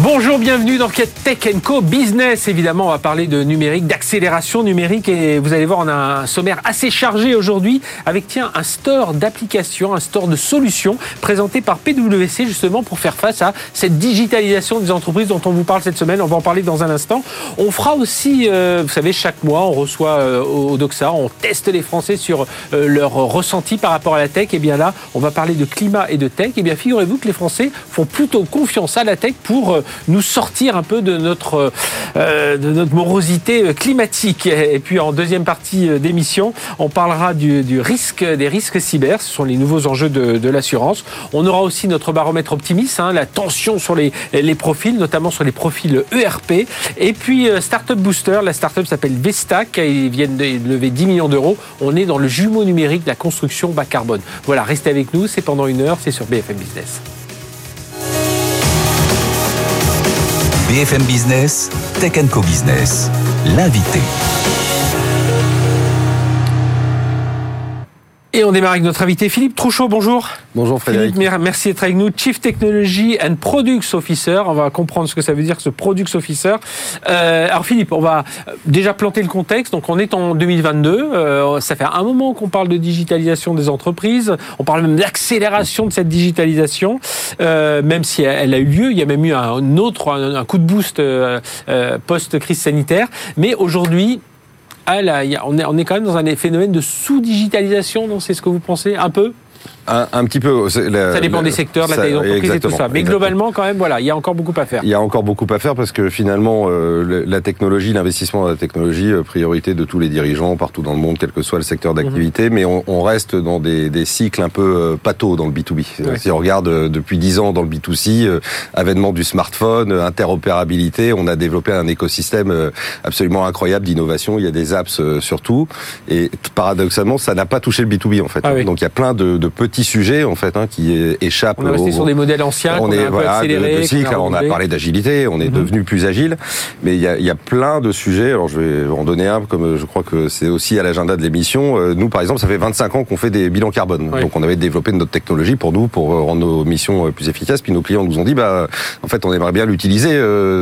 Bonjour, bienvenue dans Tech Co Business. Évidemment, on va parler de numérique, d'accélération numérique et vous allez voir, on a un sommaire assez chargé aujourd'hui avec, tiens, un store d'applications, un store de solutions présenté par PwC justement pour faire face à cette digitalisation des entreprises dont on vous parle cette semaine. On va en parler dans un instant. On fera aussi, euh, vous savez, chaque mois, on reçoit euh, au Doxa, on teste les Français sur euh, leur ressenti par rapport à la tech. Et bien là, on va parler de climat et de tech. Et bien, figurez-vous que les Français font plutôt confiance à la tech pour nous sortir un peu de notre, euh, de notre morosité climatique. Et puis en deuxième partie euh, d'émission, on parlera du, risque, des risques cyber. Ce sont les nouveaux enjeux de, l'assurance. On aura aussi notre baromètre optimiste, hein, la tension sur les, les profils, notamment sur les profils ERP. Et puis euh, Startup Booster, la startup s'appelle Vestac. Ils viennent de lever 10 millions d'euros. On est dans le jumeau numérique de la construction bas carbone. Voilà, restez avec nous. C'est pendant une heure. C'est sur BFM Business. BFM Business, Tech Co Business, l'invité. Et on démarre avec notre invité Philippe Trouchot, bonjour. Bonjour Frédéric. Philippe, merci d'être avec nous, Chief Technology and Products Officer. On va comprendre ce que ça veut dire ce Products Officer. Euh, alors Philippe, on va déjà planter le contexte. Donc on est en 2022. Euh, ça fait un moment qu'on parle de digitalisation des entreprises. On parle même d'accélération de cette digitalisation, euh, même si elle a eu lieu. Il y a même eu un autre, un, coup de boost post-crise sanitaire. Mais aujourd'hui, ah là, on, est, on est quand même dans un phénomène de sous-digitalisation, non? C'est ce que vous pensez Un peu? Un, petit peu. ça dépend des secteurs, de la taille d'entreprise et tout ça. Mais globalement, quand même, voilà, il y a encore beaucoup à faire. Il y a encore beaucoup à faire parce que finalement, euh, la technologie, l'investissement dans la technologie, euh, priorité de tous les dirigeants partout dans le monde, quel que soit le secteur d'activité. Mhm. Mais on, on, reste dans des, des, cycles un peu euh, pato dans le B2B. Si on regarde euh, depuis 10 ans dans le B2C, avènement du smartphone, interopérabilité, on a développé un écosystème absolument incroyable d'innovation. Il y a des apps surtout. Et paradoxalement, ça n'a pas touché le B2B en fait. Ah Donc il y a plein de, de petits sujet en fait hein, qui échappe. On est resté sur des modèles anciens. On est voilà, accéléré, on a parlé d'agilité, on est mhm. devenu plus agile, mais il y a, y a, plein de sujets. Alors je vais en donner un, comme je crois que c'est aussi à l'agenda de l'émission. Euh, nous, par exemple, ça fait 25 ans qu'on fait des bilans carbone. Donc on avait développé notre technologie pour nous, pour euh, rendre nos missions euh, plus efficaces. Puis nos clients nous ont dit, bah en fait, on aimerait bien l'utiliser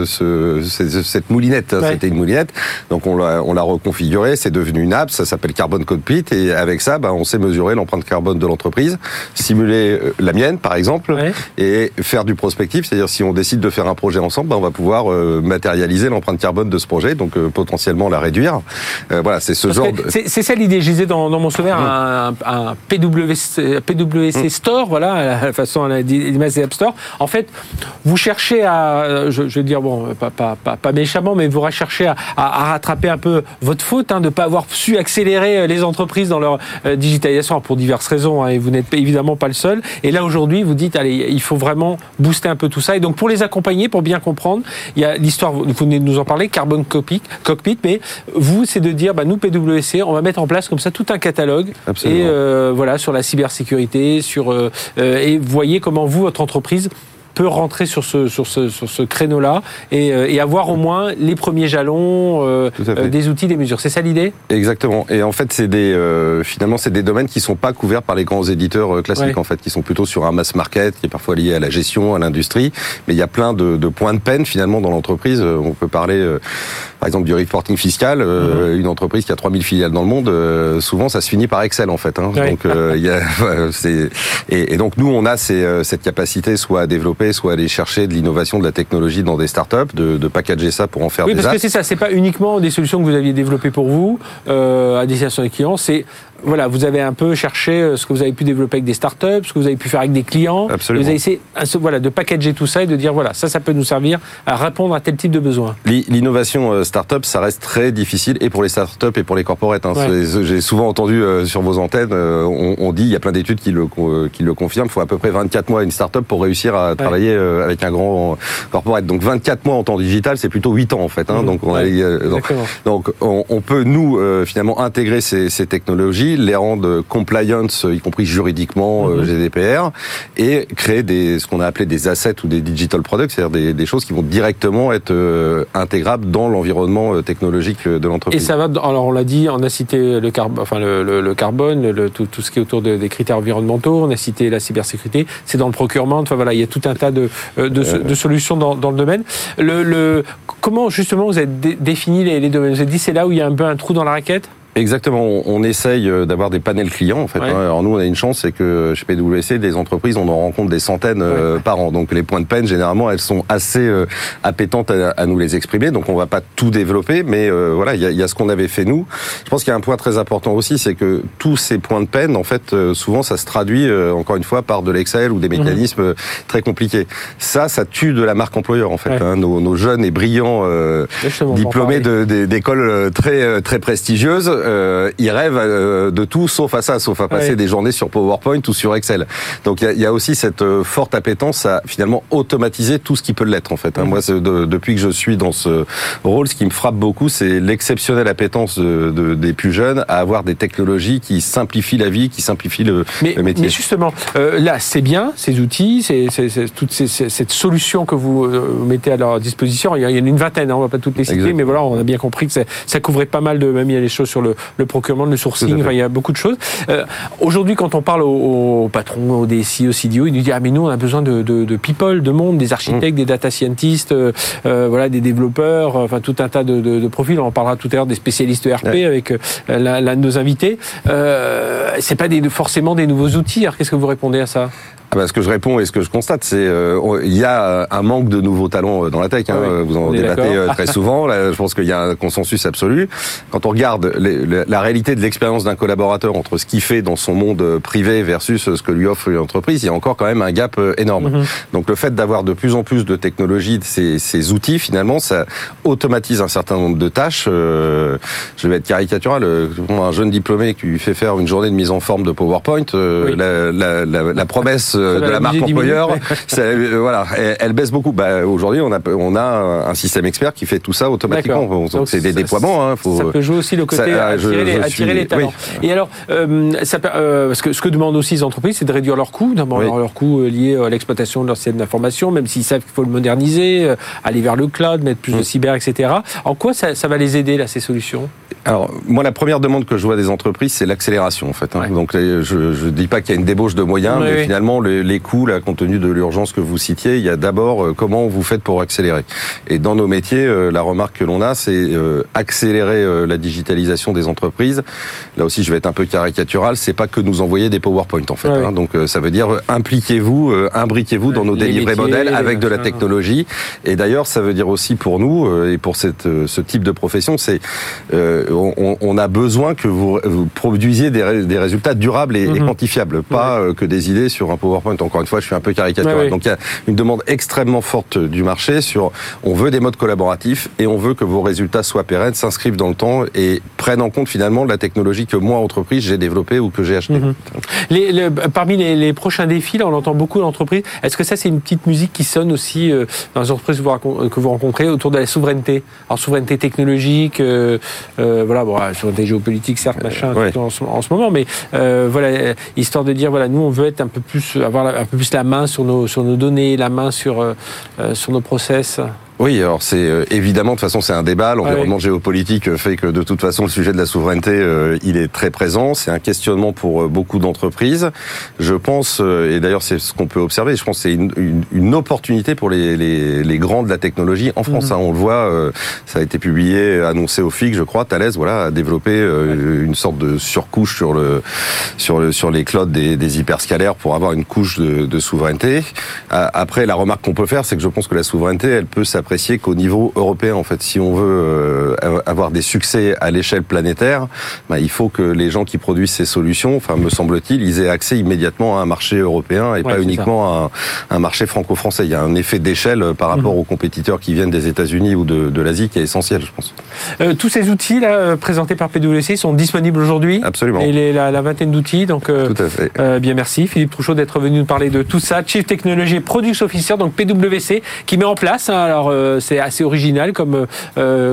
ce, cette moulinette. C'était une moulinette, donc on l'a on l'a reconfiguré. C'est devenu une app. Ça s'appelle Carbon Cockpit et avec ça, bah, on sait mesurer l'empreinte carbone de l'entreprise simuler euh, la mienne, par exemple, et faire du prospectif. C'est-à-dire, si on décide de faire un projet ensemble, ben, on va pouvoir euh, matérialiser l'empreinte carbone de ce projet, donc euh, potentiellement la réduire. voilà, c'est ce genre. C'est ça l'idée. Je disais dans, mon souvenir un, un, PWC, PWC mm. Store, voilà, à la façon à l'image App Store. En fait, vous cherchez à, je, je vais dire bon, pas, pas, pas, pas, méchamment, mais vous recherchez à, à, rattraper un peu votre faute hein, de ne pas avoir su accélérer les entreprises dans leur digitalisation pour diverses raisons. Hein, et vous n'êtes évidemment pas le seul. Et là, aujourd'hui, vous dites, allez, il faut vraiment booster un peu tout ça. Et donc, pour les accompagner, pour bien comprendre, il y a l'histoire, vous venez de nous en parler, Carbon Cockpit, cockpit mais vous, c'est de dire, bah, nous, PwC, on va mettre en place comme ça tout un catalogue. Et euh, voilà, sur la cybersécurité, sur, euh, euh, et voyez comment vous, votre entreprise, peut rentrer sur ce, sur ce, sur ce créneau-là et, euh, et, avoir au moins les premiers jalons, euh, euh, des outils, des mesures. C'est ça l'idée? Exactement. Et en fait, c'est des euh, finalement c'est des domaines qui sont pas couverts par les grands éditeurs classiques en fait, qui sont plutôt sur un mass market, qui est parfois lié à la gestion, à l'industrie. Mais il y a plein de, de points de peine finalement dans l'entreprise. On peut parler par exemple du reporting fiscal. Mhm. Une entreprise qui a 3000 filiales dans le monde, souvent ça se finit par Excel en fait. Hein. Donc il y a, c'est et, et, donc nous on a ces, cette capacité soit à développer soit aller chercher de l'innovation, de la technologie dans des startups, de, de packager ça pour en faire oui, des parce que c'est ça, c'est pas uniquement des solutions que vous aviez développées pour vous euh, à destination des clients, c'est voilà, vous avez un peu cherché euh, ce que vous avez pu développer avec des startups, ce que vous avez pu faire avec des clients. Absolument. Vous avez essayé voilà, de packager tout ça et de dire voilà, ça, ça peut nous servir à répondre à tel type de besoin. L'innovation euh, startup, ça reste très difficile et pour les startups et pour les corporates. Hein. J'ai souvent entendu euh, sur vos antennes, on, dit, il y a plein d'études qui le, qui le confirment, il faut à peu près 24 mois à une startup pour réussir à travailler avec un grand corporate. Donc 24 mois en temps digital, c'est plutôt 8 ans en fait. Hein. Donc, on, donc, donc, on, peut nous finalement intégrer ces, ces technologies technologies, les rendre compliance, y compris juridiquement, mhm. GDPR, et créer des, ce qu'on a appelé des assets ou des digital products, c'est-à-dire des, des, choses qui vont directement être intégrables dans l'environnement technologique de l'entreprise. Et ça va, alors on l'a dit, on a cité le, carbone, enfin le, le, carbone, le, tout, tout, ce qui est autour des critères environnementaux, on a cité la cybersécurité, c'est dans le procurement, enfin voilà, il y a tout un tas de, de, de solutions dans, dans, le domaine. Le, comment justement vous avez défini les, les domaines? Vous avez dit c'est là où il y a un peu un trou dans la raquette? Exactement. On, essaye euh, d'avoir des panels clients. En fait, hein. alors nous, on a une chance, c'est que chez PwC, des entreprises, on en rencontre des centaines euh, par an. Donc les points de peine, généralement, elles sont assez euh, appétentes à, nous les exprimer. Donc on va pas tout développer, mais voilà, il y a, y a, ce qu'on avait fait nous. Je pense qu'il y a un point très important aussi, c'est que tous ces points de peine, en fait, souvent, ça se traduit encore une fois par de l'Excel ou des mhm. mécanismes très compliqués. Ça, ça tue de la marque employeur, en fait. Hein. Nos, nos, jeunes et brillants diplômés d'écoles très très prestigieuses euh, ils rêvent euh, de tout sauf à ça, sauf à passer des journées sur PowerPoint ou sur Excel. Donc il y a, aussi cette euh, forte appétence à finalement automatiser tout ce qui peut l'être en fait. Hein. Moi, depuis que je suis dans ce rôle, ce qui me frappe beaucoup, c'est l'exceptionnelle appétence de, des plus jeunes à avoir des technologies qui simplifient la vie, qui simplifient le, métier. Mais justement, là, c'est bien ces outils, c'est toute cette solution que vous mettez à leur disposition. Il y en a une vingtaine, hein, on va pas toutes les citer, mais voilà, on a bien compris que ça, couvrait pas mal de, même il y a les choses sur le, le procurement, le sourcing, il y a beaucoup de choses. Euh, aujourd'hui, quand on parle aux, patrons, aux DSI, aux CDO, ils nous disent ah mais nous on a besoin de, de, people, de monde, des architectes, mm. des data scientists, euh, euh, voilà, des développeurs, enfin tout un tas de, profils. On en parlera tout à l'heure des spécialistes ERP avec l'un de nos invités. c'est pas des, forcément des nouveaux outils. Alors qu'est-ce que vous répondez à ça? Ah bah, ce que je réponds et ce que je constate, c'est euh, il y a un manque de nouveaux talents euh, dans la tech. Hein, ah Vous en débattez euh, très souvent. Là, je pense qu'il y a un consensus absolu. Quand on regarde la réalité de l'expérience d'un collaborateur entre ce qu'il fait dans son monde privé versus ce que lui offre une entreprise, il y a encore quand même un gap énorme. Mhm. Donc le fait d'avoir de plus en plus de technologies, ces, ces, outils, finalement, ça automatise un certain nombre de tâches. je vais être caricatural. Un jeune diplômé qui lui fait faire une journée de mise en forme de PowerPoint, la, la, la, la promesse euh, de la marque employeur, euh, voilà, elle, baisse beaucoup. Bah, aujourd'hui, on a on a un système expert qui fait tout ça automatiquement. C'est des déploiements. Hein, faut, ça peut jouer aussi le côté ça, attirer, les, attirer les, talents. Et alors, euh, ça, euh, ce, que, ce que demandent aussi les entreprises, c'est de réduire leurs coûts, d'abord leurs coûts liés à l'exploitation de leur système d'information, même s'ils savent qu'il faut le moderniser, aller vers le cloud, mettre plus de mm. cyber, etc. En quoi ça, ça va les aider là ces solutions? Alors moi, la première demande que je vois des entreprises, c'est l'accélération en fait. Hein. Donc je ne dis pas qu'il y a une débauche de moyens, mais finalement les, coûts, là, compte tenu de l'urgence que vous citiez, il y a d'abord euh, comment vous faites pour accélérer. Et dans nos métiers, euh, la remarque que l'on a, c'est euh, accélérer la digitalisation des entreprises. Là aussi, je vais être un peu caricatural, c'est pas que nous envoyer des PowerPoint en fait. Hein. Donc ça veut dire impliquez-vous, imbriquez-vous dans nos délivrés modèles avec de la technologie. Et d'ailleurs, ça veut dire aussi pour nous et pour cette, ce type de profession, c'est on, on, a besoin que vous, vous produisiez des, des, résultats durables et, et mhm. quantifiables, pas que des idées sur un PowerPoint. Encore une fois, je suis un peu caricatural. Donc il y a une demande extrêmement forte du marché sur on veut des modes collaboratifs et on veut que vos résultats soient pérennes, s'inscrivent dans le temps et prennent en compte finalement la technologie que moi, entreprise, j'ai développée ou que j'ai achetée. Mhm. les, parmi les, prochains défis, là, on entend beaucoup d'entreprises. Est-ce que ça, c'est une petite musique qui sonne aussi euh, dans les entreprises que vous rencontrez autour de la souveraineté? Alors, souveraineté technologique, euh, euh, voilà, bon, souveraineté géopolitique, certes, machin, en, en, ce, moment, mais voilà, histoire de dire, voilà, nous, on veut être un peu plus, avoir un peu plus la main sur nos, sur nos données, la main sur, euh, euh, sur nos process oui, alors c'est euh, évidemment de toute façon c'est un débat. L'environnement géopolitique fait que de toute façon le sujet de la souveraineté euh, il est très présent. C'est un questionnement pour euh, beaucoup d'entreprises. Je pense et d'ailleurs c'est ce qu'on peut observer. Je pense que c'est une, une, opportunité pour les, les, les, grands de la technologie en France. Mhm. Hein, on le voit, ça a été publié, annoncé au FIC, je crois. Thales, voilà, a développé une sorte de surcouche sur le sur le sur les clouds des, des hyperscalaires pour avoir une couche de, de souveraineté. Après, la remarque qu'on peut faire, c'est que je pense que la souveraineté, elle peut s'appliquer apprécier qu'au niveau européen, en fait, si on veut euh, avoir des succès à l'échelle planétaire, bah, il faut que les gens qui produisent ces solutions, enfin, me semble-t-il, ils aient accès immédiatement à un marché européen et pas uniquement à un, marché franco-français. Il y a un effet d'échelle par rapport mhm. aux compétiteurs qui viennent des États-Unis ou de, de l'Asie qui est essentiel, je pense. Euh, tous ces outils là euh, présentés par PwC sont disponibles aujourd'hui. Absolument. Et les, la, la, vingtaine d'outils, donc. tout à fait. bien merci Philippe Trouchot d'être venu nous parler de tout ça. Chief Technology Product Officer, donc PwC, qui met en place. Hein, alors c'est assez original comme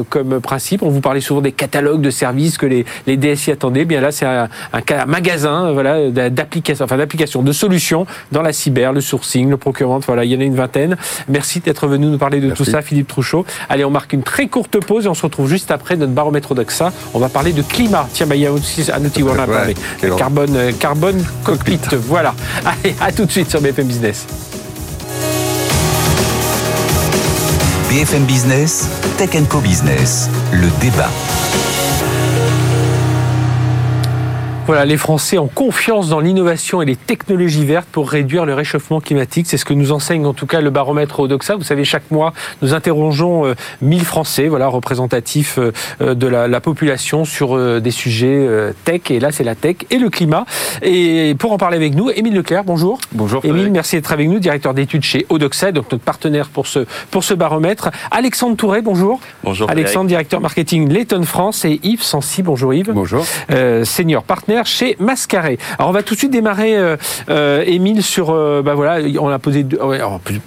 comme principe. On vous parlait souvent des catalogues de services que les, les DSI attendaient. Eh bien là, c'est un, un, magasin voilà, d'applications, enfin d'applications, de solutions dans la cyber, le sourcing, le procurement. Voilà, il y en a une vingtaine. Merci d'être venu nous parler de tout ça, Philippe Trouchot. Allez, on marque une très courte pause et on se retrouve juste après notre baromètre d'AXA. On va parler de climat. Tiens, bah, il y a aussi un outil où on a parlé. Carbone, euh, carbone cockpit. Voilà. Allez, à tout de suite sur BFM Business. BFM Business, Tech Co Business, le débat. Voilà, les Français ont confiance dans l'innovation et les technologies vertes pour réduire le réchauffement climatique. C'est ce que nous enseigne en tout cas le baromètre Odoxa. Vous savez, chaque mois, nous interrogeons 1000 euh, Français, voilà, représentatifs euh, de la, population sur euh, des sujets tech. Et là, c'est la tech et le climat. Et pour en parler avec nous, Émile Leclerc, bonjour. Bonjour. Émile, merci d'être avec nous, directeur d'études chez Odoxa, donc notre partenaire pour ce, pour ce baromètre. Alexandre Touré, bonjour. Bonjour. Alexandre, directeur marketing Layton France et Yves Sancy, bonjour Yves. Bonjour. senior chez Mascaré. Alors on va tout de suite démarrer, euh, euh Émile, sur, euh, bah voilà, on a posé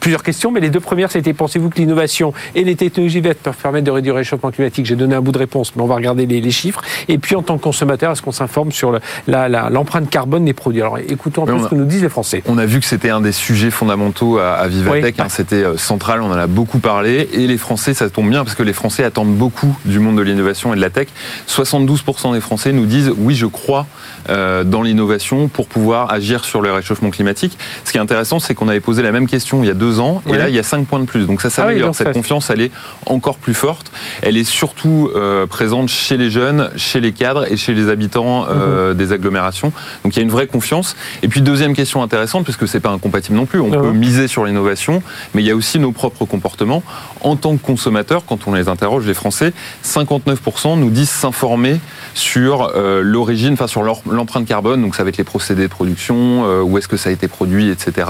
plusieurs questions, mais les deux premières, c'était pensez-vous que l'innovation et les technologies vertes peuvent permettre de réduire le réchauffement climatique? J'ai donné un bout de réponse, mais on va regarder les, chiffres. Et puis en tant que consommateur, est-ce qu'on s'informe sur l'empreinte carbone des produits? Alors écoutons un peu ce que nous disent les Français. On a vu que c'était un des sujets fondamentaux à, Vivatech, hein. c'était euh, central, on en a beaucoup parlé, et les Français, ça tombe bien, parce que les Français attendent beaucoup du monde de l'innovation et de la tech. 72% des Français nous disent oui, je crois dans l'innovation pour pouvoir agir sur le réchauffement climatique. Ce qui est intéressant, c'est qu'on avait posé la même question il y a deux ans, et là, il y a cinq points de plus. Donc ça ah s'améliore. Cette confiance, elle est encore plus forte. Elle est surtout euh, présente chez les jeunes, chez les cadres et chez les habitants euh, mhm. des agglomérations. Donc il y a une vraie confiance. Et puis deuxième question intéressante, puisque c'est pas incompatible non plus. On peut miser sur l'innovation, mais il y a aussi nos propres comportements. En tant que consommateur, quand on les interroge, les Français, 59% nous disent s'informer sur l'origine, enfin sur leur l'empreinte carbone, donc ça va être les procédés de production, euh, où est-ce que ça a été produit, etc.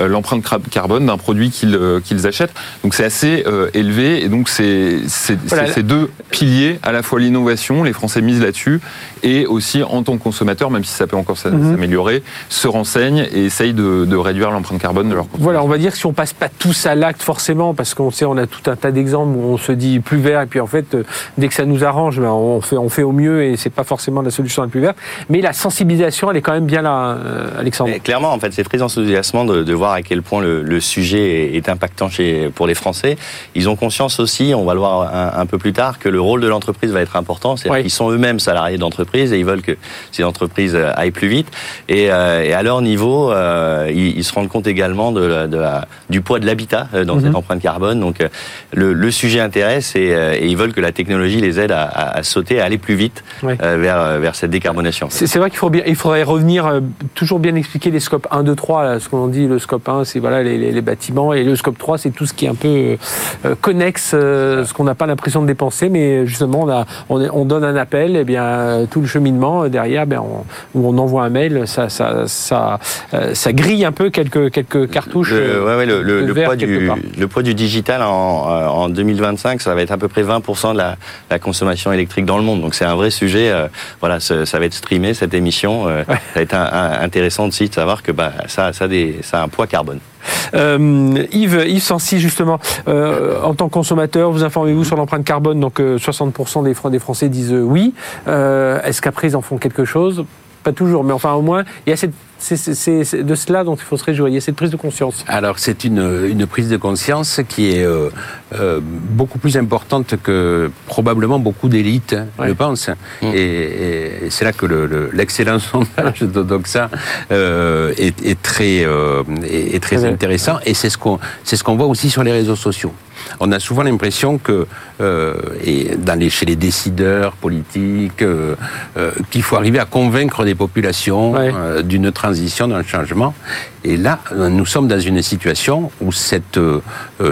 Euh, l'empreinte carbone d'un produit qu'ils euh, qu'ils achètent. Donc c'est assez élevé et donc c'est ces deux piliers, à la fois l'innovation, les Français misent là-dessus, et aussi en tant que consommateur, même si ça peut encore mhm. s'améliorer, se renseignent et essayent de, de réduire l'empreinte carbone de leur consommation. Voilà, on va dire que si on passe pas tous à l'acte forcément, parce qu'on sait on a tout un tas d'exemples où on se dit plus vert et puis en fait dès que ça nous arrange, ben, on fait on fait au mieux et c'est pas forcément la solution la plus verte. Mais la sensibilisation, elle est quand même bien là, euh, Alexandre. clairement, en fait, c'est très enthousiasmant de, de, voir à quel point le, le, sujet est impactant chez, pour les Français. Ils ont conscience aussi, on va le voir un, peu plus tard, que le rôle de l'entreprise va être important. C'est-à-dire qu'ils sont eux-mêmes salariés d'entreprise et ils veulent que ces entreprises aillent plus vite. Et, euh, et à leur niveau, euh, ils, ils, se rendent compte également de, de la, du poids de l'habitat dans cette mhm. empreinte carbone. Donc, le, le sujet intéresse et, et, ils veulent que la technologie les aide à, à, sauter, à aller plus vite vers, vers cette décarbonation. C'est vrai qu'il faut bien, il faudrait revenir, euh, toujours bien expliquer les scopes 1, 2, 3. ce qu'on dit, le scope 1, c'est voilà, les, les, bâtiments, et le scope 3, c'est tout ce qui est un peu euh, euh, connexe, ce qu'on n'a pas l'impression de dépenser, mais justement, on, a, on, donne un appel, et bien tout le cheminement derrière, bien, on, où on envoie un mail, ça, ça, ça, ça grille un peu quelques, quelques cartouches. Le, ouais, ouais, le, le, le poids du, le poids du digital en, en 2025, ça va être à peu près 20% de la, la, consommation électrique dans le monde. Donc c'est un vrai sujet. voilà, ça, ça va être cette émission euh, ça va être intéressant aussi de savoir que bah, ça, ça, des, ça a un poids carbone. Euh, Yves, Yves Sancy, justement, euh, en tant que consommateur, vous informez-vous sur l'empreinte carbone? Donc 60% des, des Français disent oui. Est-ce qu'après ils en font quelque chose? Pas toujours, mais enfin au moins, il y a cette c'est de cela dont il faut se réjouir. Cette prise de conscience. Alors c'est une, une, prise de conscience qui est euh, euh, beaucoup plus importante que probablement beaucoup d'élites je pense. Mm. Et, c'est là que l'excellent le, sondage de Doxa euh, est, est, très, euh, est, très intéressant. Et c'est ce qu'on c'est ce qu'on voit aussi sur les réseaux sociaux. On a souvent l'impression que, euh, et dans les, chez les décideurs politiques, euh, euh, qu'il faut arriver à convaincre des populations d'une transition, d'un changement. Et là, nous sommes dans une situation où cette euh,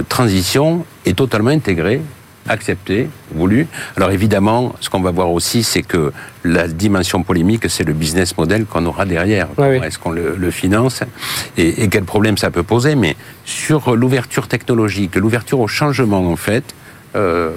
transition est totalement intégrée accepté, voulu. Alors évidemment, ce qu'on va voir aussi, c'est que la dimension polémique, c'est le business model qu'on aura derrière. Est-ce qu'on le, finance et, et, quel problème ça peut poser Mais sur l'ouverture technologique, l'ouverture au changement, en fait, Euh,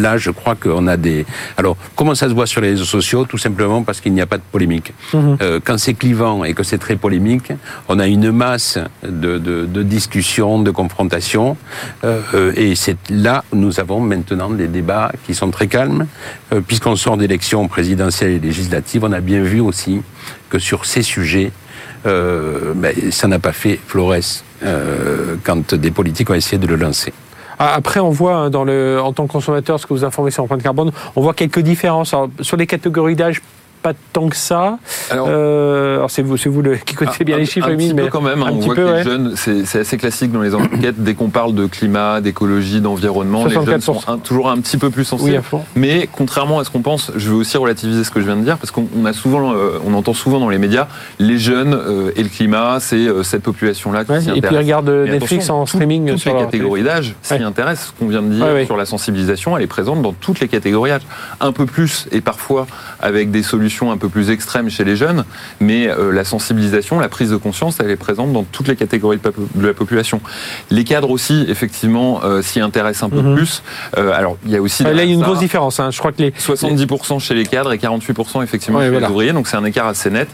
là, je crois qu'on a des. Alors, comment ça se voit sur les réseaux sociaux Tout simplement parce qu'il n'y a pas de polémique. Mhm. Euh, quand c'est clivant et que c'est très polémique, on a une masse de, de, de discussions, de confrontations, euh, et c'est là nous avons maintenant des débats qui sont très calmes, euh, puisqu'on sort d'élections présidentielles et législatives. On a bien vu aussi que sur ces sujets, euh, ben, ça n'a pas fait florès euh, quand des politiques ont essayé de le lancer. Ah, après, on voit hein, en tant que consommateur, ce que vous informez sur l'empreinte carbone, on voit quelques différences. sur les catégories d'âge, pas tant que ça. Alors, euh, c'est vous, c'est vous le, qui connaissez bien les chiffres, un, petit peu quand même. Hein, on voit que les jeunes, c'est assez classique dans les enquêtes. dès qu'on parle de climat, d'écologie, d'environnement, les jeunes sont toujours un petit peu plus sensibles. mais contrairement à ce qu'on pense, je veux aussi relativiser ce que je viens de dire parce qu'on a souvent, euh, on entend souvent dans les médias, les jeunes euh, et le climat, c'est cette population-là qui s'y intéresse. Et puis regarde Netflix en streaming toutes sur les catégories d'âge s'y intéressent. Ce qu'on vient de dire sur la sensibilisation, elle est présente dans toutes les catégories d'âge. Un peu plus et parfois avec des solutions un peu plus extrêmes chez les jeunes, mais euh, la sensibilisation, la prise de conscience, elle est présente dans toutes les catégories de la population. Les cadres aussi, effectivement, euh, s'y intéressent un peu mhm. plus. Euh, alors, il y a aussi... là, il y a une grosse différence. Hein. Je crois que les 70% chez les cadres et 48% effectivement chez les ouvriers, donc c'est un écart assez net.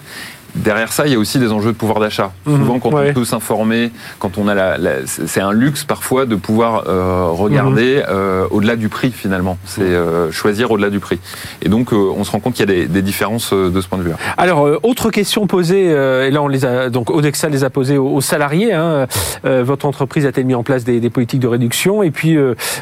Derrière ça, il y a aussi des enjeux de pouvoir d'achat. Mhm. Souvent, quand on peut s'informer, quand on a la, c'est un luxe parfois de pouvoir euh, regarder mhm. euh, au-delà du prix finalement. C'est euh, choisir au-delà du prix. Et donc, on se rend compte qu'il y a des, des, différences de ce point de vue. Alors, autre question posée, et là on les a donc Odexa les a posées aux, salariés. Hein, votre entreprise a-t-elle mis en place des, des, politiques de réduction? Et puis,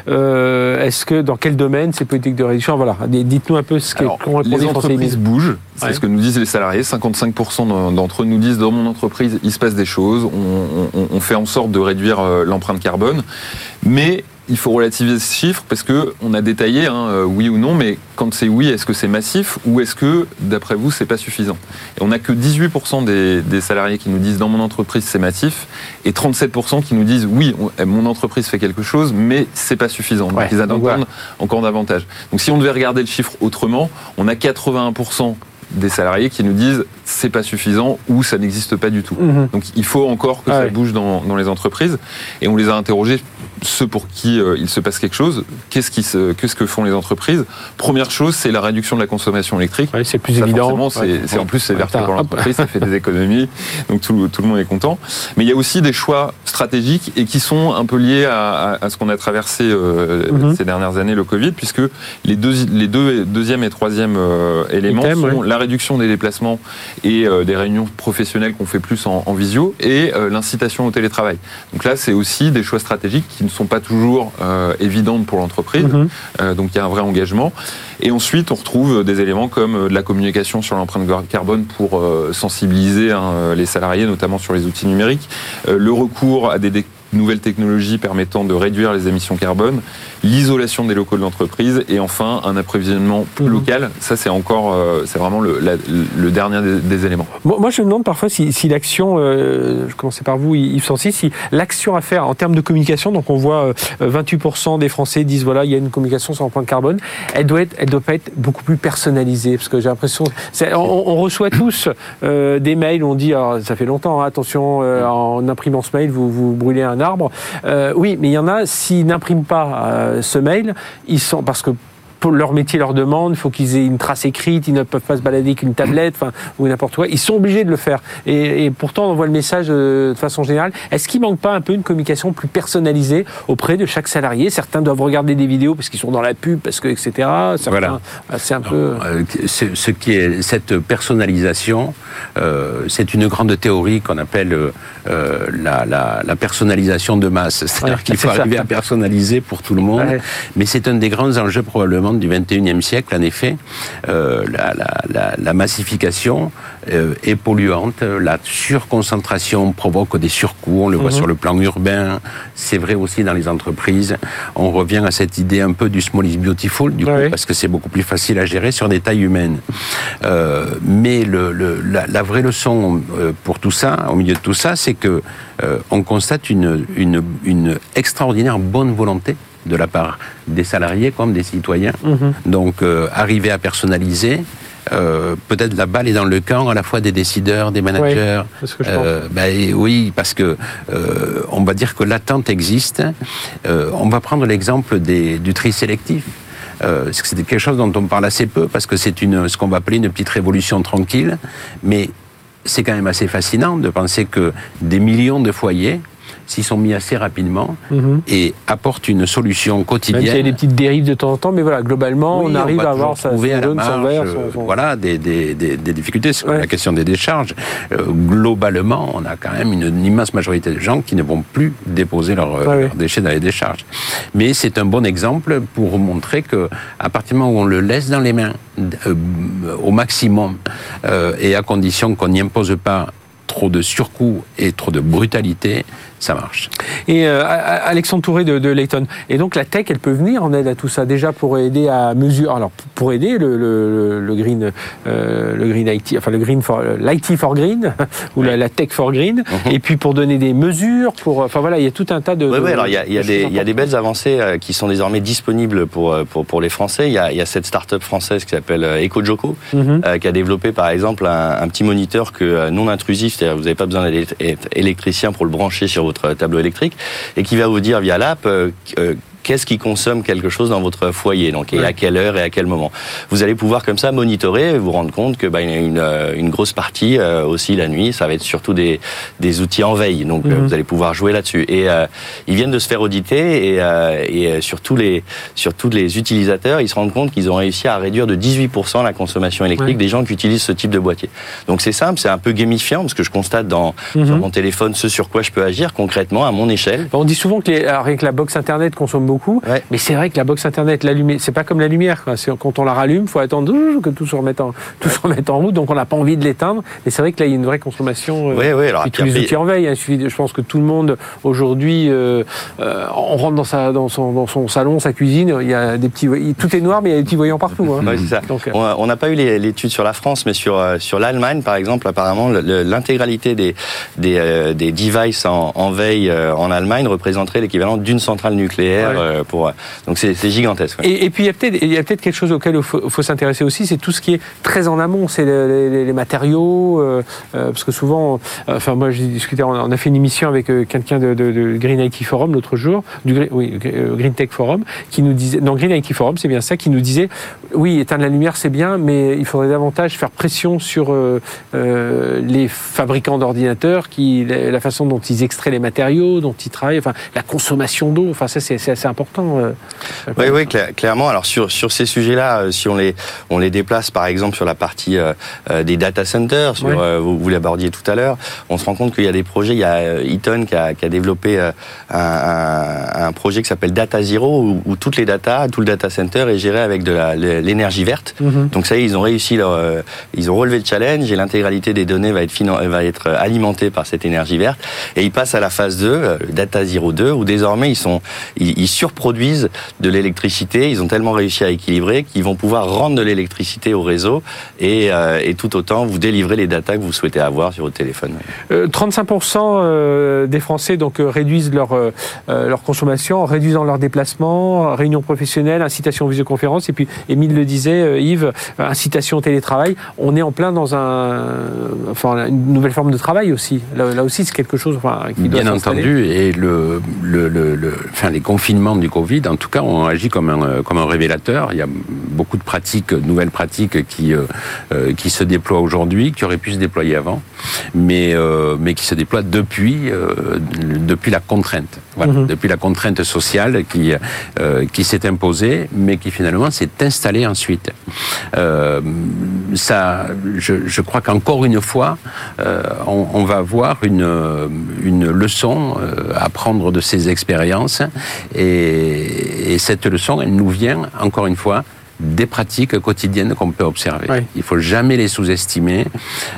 est-ce que dans quel domaine ces politiques de réduction? Voilà, dites-nous un peu ce qu'ont répondu les entreprises bougent. C'est ce que nous disent les salariés. 55% d'entre eux nous disent dans mon entreprise, il se passe des choses, on, fait en sorte de réduire euh, l'empreinte carbone, mais il faut relativiser ce chiffre parce que on a détaillé hein, euh, oui ou non, mais quand c'est oui, est-ce que c'est massif ou est-ce que d'après vous c'est pas suffisant? Et on n'a que 18% des, salariés qui nous disent dans mon entreprise c'est massif et 37% qui nous disent oui, mon entreprise fait quelque chose, mais c'est pas suffisant. Donc ils attendent encore davantage. Donc si on devait regarder le chiffre autrement, on a 81% des salariés qui nous disent c'est pas suffisant ou ça n'existe pas du tout. Mhm. Donc il faut encore que ça bouge dans, dans, les entreprises. Et on les a interrogés, ceux pour qui euh, il se passe quelque chose, qu'est-ce, qui se, qu'est-ce que font les entreprises? Première chose, c'est la réduction de la consommation électrique. c'est plus évident. C'est, en plus, c'est vertueux pour l'entreprise, ça fait des économies, donc tout, tout, le monde est content. Mais il y a aussi des choix stratégiques et qui sont un peu liés à, à, ce qu'on a traversé euh, mhm. ces dernières années, le Covid, puisque les deux, les deux deuxième et troisième euh, éléments sont la réduction des déplacements et euh, des réunions professionnelles qu'on fait plus en, visio et euh, l'incitation au télétravail. Donc là, c'est aussi des choix stratégiques qui ne sont pas toujours euh, évidentes pour l'entreprise. Mhm. donc il y a un vrai engagement. Et ensuite, on retrouve des éléments comme de la communication sur l'empreinte carbone pour sensibiliser hein, les salariés, notamment sur les outils numériques, le recours à des nouvelles technologies permettant de réduire les émissions carbone, l'isolation des locaux de l'entreprise et enfin un approvisionnement plus mhm. local. Ça, c'est encore, euh, c'est vraiment le, le dernier des, éléments. Moi, je me demande parfois si, si l'action, euh, je commençais par vous, Yves Sancy, si l'action à faire en termes de communication, donc on voit 28% euh, des Français disent voilà, il y a une communication sur l'empreinte carbone, elle doit être, elle doit pas être beaucoup plus personnalisée parce que j'ai l'impression, on, on, reçoit tous des mails où on dit, alors, ça fait longtemps, hein, attention, en imprimant ce mail, vous, vous brûlez un arbre. Euh, oui, mais il y en a, s'ils n'impriment pas euh, ce mail, ils sont parce que leur métier leur demande, il faut qu'ils aient une trace écrite, ils ne peuvent pas se balader avec une tablette, enfin, ou n'importe quoi. Ils sont obligés de le faire. Et, pourtant, on voit le message euh, de façon générale. Est-ce qu'il manque pas un peu une communication plus personnalisée auprès de chaque salarié? Certains doivent regarder des vidéos parce qu'ils sont dans la pub, parce que etc. voilà. Euh, c'est un peu. Euh, ce qui est cette personnalisation, c'est une grande théorie qu'on appelle la, la, personnalisation de masse. C'est-à-dire qu'il faut arriver à personnaliser pour tout le monde. Mais c'est un des grands enjeux probablement du 21e siècle, en effet, euh, la, massification euh, est polluante, la surconcentration provoque des surcoûts, on le voit mhm. sur le plan urbain, c'est vrai aussi dans les entreprises. On revient à cette idée un peu du small is beautiful, du coup, parce que c'est beaucoup plus facile à gérer sur des tailles humaines. Euh, mais le, la, vraie leçon pour tout ça, au milieu de tout ça, c'est que on constate une, une, une extraordinaire bonne volonté de la part des salariés comme des citoyens. Mhm. Donc, euh, arriver à personnaliser, euh, peut-être la balle est dans le camp à la fois des décideurs, des managers. ben, oui, parce que on va dire que l'attente existe. on va prendre l'exemple du tri sélectif. Euh, c'est quelque chose dont on parle assez peu parce que c'est ce qu'on va appeler une petite révolution tranquille, mais c'est quand même assez fascinant de penser que des millions de foyers s'ils sont mis assez rapidement mhm. et apportent une solution quotidienne. il y a des petites dérives de temps en temps, mais voilà, globalement, on arrive à avoir ça trouver à Voilà, des, des, des, difficultés sur la question des décharges. Euh, globalement, on a quand même une, immense majorité de gens qui ne vont plus déposer leurs déchets dans les décharges. Mais c'est un bon exemple pour montrer que à partir du moment où on le laisse dans les mains euh, au maximum euh, et à condition qu'on n'y impose pas trop de surcoût et trop de brutalité, ça marche. Et euh, Alexandre Touré de, de Layton. Et donc la tech, elle peut venir en aide à tout ça déjà pour aider à mesurer. Alors pour aider le, le, le green, euh, le green IT, enfin le green for l'IT for green ou la, tech for green. Mhm. Et puis pour donner des mesures, pour enfin voilà, il y a tout un tas de. Oui, alors il y a, il y a des il y a des belles avancées euh, qui sont désormais disponibles pour pour pour les Français. Il y a il y a cette start-up française qui s'appelle EcoJoco mhm. qui a développé par exemple un, un petit moniteur que non intrusif, c'est-à-dire vous n'avez pas besoin d'être électricien pour le brancher sur votre tableau électrique et qui va vous dire via l'app euh, euh, qu'est-ce qui consomme quelque chose dans votre foyer, donc et à quelle heure et à quel moment? Vous allez pouvoir comme ça monitorer et vous rendre compte que bah, une, euh, une grosse partie euh, aussi la nuit, ça va être surtout des, des outils en veille, donc euh, mhm. vous allez pouvoir jouer là-dessus. Et ils viennent de se faire auditer et, et sur tous les sur tous les utilisateurs, ils se rendent compte qu'ils ont réussi à réduire de 18% la consommation électrique des gens qui utilisent ce type de boîtier. Donc c'est simple, c'est un peu gamifiant parce que je constate dans mhm. sur mon téléphone ce sur quoi je peux agir concrètement à mon échelle. On dit souvent que les, que la box internet consomme beaucoup. Mais c'est vrai que la box internet, la lumière, c'est pas comme la lumière. Quoi. Quand on la rallume, faut attendre que tout se remette en, tout se remette en route. Donc on n'a pas envie de l'éteindre. Mais c'est vrai que là, il y a une vraie consommation. Euh, oui, oui. Alors, tous les outils en veille. Hein. je pense que tout le monde aujourd'hui, euh, euh, on rentre dans sa, dans son, dans son salon, sa cuisine. Il y a des petits, tout est noir, mais il y a des petits voyants partout. Hein. ça. Donc, on n'a pas eu l'étude sur la France, mais sur sur l'Allemagne, par exemple, apparemment, l'intégralité des des, des devices en, en veille en Allemagne représenterait l'équivalent d'une centrale nucléaire pour donc c'est gigantesque. Et, puis il y a peut-être quelque chose auquel il faut, s'intéresser aussi, c'est tout ce qui est très en amont, c'est les, matériaux, euh, euh, parce que souvent, euh, enfin moi j'ai discuté, on a fait une émission avec quelqu'un de, Green IT Forum l'autre jour, du Green Tech Forum, qui nous disait, non Green IT Forum c'est bien ça, qui nous disait, oui éteindre la lumière c'est bien, mais il faudrait davantage faire pression sur les fabricants d'ordinateurs, qui la façon dont ils extraient les matériaux, dont ils travaillent, enfin la consommation d'eau, enfin ça c'est assez important. Euh, oui, oui, clairement. Alors sur sur ces sujets-là, euh, si on les on les déplace par exemple sur la partie euh, des data centers, sur, vous, vous l'abordiez tout à l'heure, on se rend compte qu'il y a des projets. Il y a Eaton qui a, qui a développé un, un, projet qui s'appelle Data Zero où, toutes les data, tout le data center est géré avec de l'énergie verte. Mhm. Donc ça y est, ils ont réussi leur, ils ont relevé le challenge et l'intégralité des données va être va être alimentée par cette énergie verte. Et ils passent à la phase 2, Data Zero 2, où désormais ils sont ils, ils surproduisent de l'électricité. Ils ont tellement réussi à équilibrer qu'ils vont pouvoir rendre de l'électricité au réseau et, euh, et, tout autant vous délivrer les datas que vous souhaitez avoir sur votre téléphone. 35% euh, euh, des Français donc réduisent leur leur consommation, en réduisant leurs déplacements, réunions professionnelles, incitation aux visioconférences. Et puis, Émile le disait, Yves, incitation au télétravail. On est en plein dans un, enfin, une nouvelle forme de travail aussi. Là, aussi, c'est quelque chose enfin, qui Bien entendu, et le, le, le, le, enfin, les confinements du Covid en tout cas, on agit comme un, euh, comme un révélateur. Il y a beaucoup de pratiques, nouvelles pratiques qui, euh, euh, qui se déploient aujourd'hui, qui auraient pu se déployer avant, mais, mais qui se déploient depuis, depuis la contrainte. Voilà, mhm. depuis la contrainte sociale qui, qui s'est imposée, mais qui finalement s'est installée ensuite. ça, je, je crois qu'encore une fois, on, on, va avoir une, une leçon à prendre de ces expériences et, et, cette leçon, elle nous vient, encore une fois, des pratiques quotidiennes qu'on peut observer. Il Il faut jamais les sous-estimer.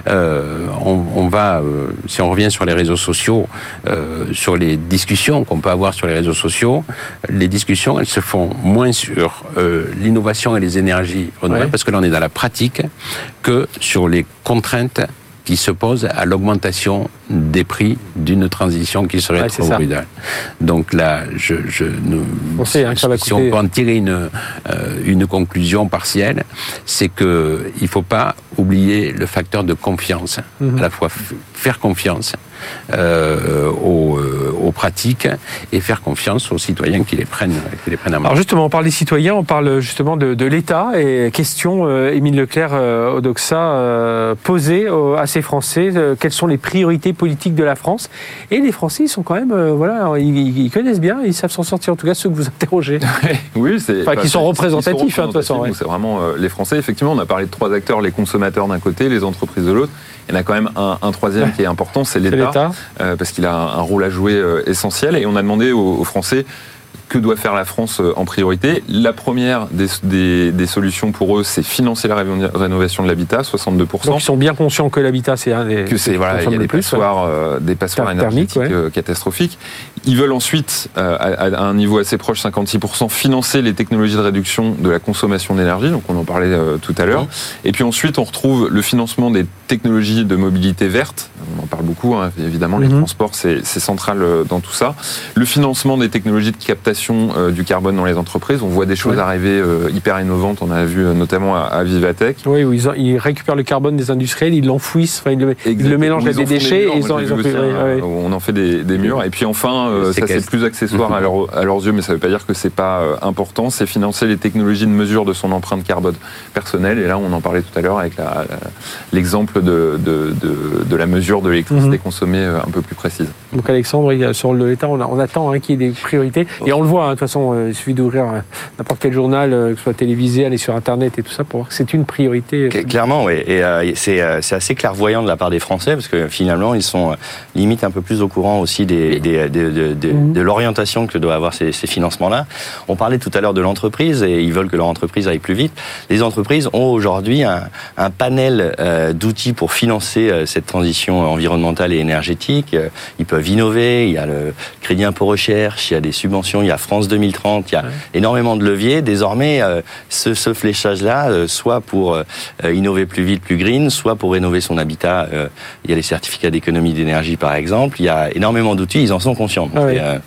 Euh, on, va, euh, si on revient sur les réseaux sociaux, euh, sur les discussions qu'on peut avoir sur les réseaux sociaux, les discussions, elles se font moins sur l'innovation et les énergies renouvelables, parce que là on est dans la pratique, que sur les contraintes qui s'oppose à l'augmentation des prix d'une transition qui serait trop brutale. Donc là, je, je on sait, hein, si on peut en tirer une, euh, une conclusion partielle, c'est que il faut pas oublier le facteur de confiance, mhm. à la fois faire confiance euh, aux, euh, aux, pratiques et faire confiance aux citoyens qui les prennent, qui les prennent en main. Alors justement, on parle des citoyens, on parle justement de, de l'État et question, euh, Émile Leclerc, euh, Odoxa, euh, posée à ces Français, quelles sont les priorités politiques de la France? Et les Français, ils sont quand même, voilà, ils, connaissent bien, ils savent s'en sortir, en tout cas ceux que vous interrogez. oui, c'est... Enfin, qui sont représentatifs, hein, de toute façon. C'est vraiment les Français, effectivement, on a parlé de trois acteurs, les consommateurs d'un côté, les entreprises de l'autre. Il y en a quand même un, un troisième qui est important, c'est l'État, euh, parce qu'il a un, rôle à jouer euh, essentiel. Et on a demandé aux, aux Français que doit faire la France euh, en priorité? La première des, des, solutions pour eux, c'est financer la rénovation de l'habitat, 62%. Donc ils sont bien conscients que l'habitat, c'est un des... Que c'est, voilà, il y a des passoires, euh, des passoires énergétiques catastrophiques. Ils veulent ensuite, à, un niveau assez proche, 56%, financer les technologies de réduction de la consommation d'énergie, donc on en parlait tout à l'heure. Et puis ensuite, on retrouve le financement des technologies de mobilité verte, on en parle beaucoup, hein, évidemment, les mmh. transports, c'est central dans tout ça. Le financement des technologies de captation euh, du carbone dans les entreprises. On voit des choses arriver euh, hyper innovantes. On a vu euh, notamment à, Vivatech. Oui, où ils, récupèrent le carbone des industriels, ils l'enfouissent, enfin, ils, le, mélangent avec des déchets et ils en, On en fait des, murs. Et puis enfin, ça c'est plus accessoire à, leurs yeux, mais ça ne veut pas dire que c'est pas important. C'est financer les technologies de mesure de son empreinte carbone personnelle. Et là, on en parlait tout à l'heure avec l'exemple de, de, la mesure de l'électricité mhm. consommée un peu plus précise. Donc Alexandre, sur l'État, on, on attend hein, qu'il y ait des priorités. Et on le voit Hein. De toute façon, euh, il suffit d'ouvrir euh, n'importe quel journal, euh, que ce soit télévisé, aller sur Internet et tout ça, pour voir que c'est une priorité. Clairement, oui. Et c'est assez clairvoyant de la part des Français, parce que finalement, ils sont limite un peu plus au courant aussi des, mmh. de, l'orientation que doivent avoir ces, financements-là. On parlait tout à l'heure de l'entreprise, et ils veulent que leur entreprise aille plus vite. Les entreprises ont aujourd'hui un, panel d'outils pour financer cette transition environnementale et énergétique. Ils peuvent innover, il y a le crédit impôt recherche, il y a des subventions, il y a France 2030, il y a énormément de leviers. Désormais, euh, ce, ce fléchage-là, euh, soit pour euh, innover plus vite, plus green, soit pour rénover son habitat, il y a les certificats d'économie d'énergie par exemple, il y a énormément d'outils, ils en sont conscients. Ah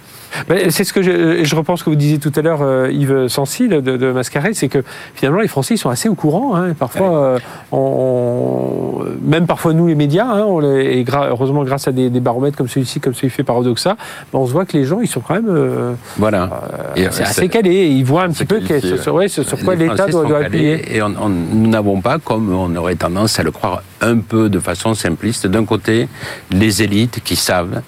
c'est ce que je, je, repense que vous disiez tout à l'heure, euh, Yves Sancy de, de Mascaret, c'est que finalement les Français ils sont assez au courant. Hein, parfois, euh, on, même parfois nous les médias, hein, on et heureusement grâce à des, des baromètres comme celui-ci, comme celui fait par Odoxa, ben, on se voit que les gens ils sont quand même euh, voilà. c'est assez calés. Ils voient un petit peu sur, ouais, sur, quoi l'État doit, doit appuyer. Et on, nous n'avons pas, comme on aurait tendance à le croire un peu de façon simpliste, d'un côté les élites qui savent,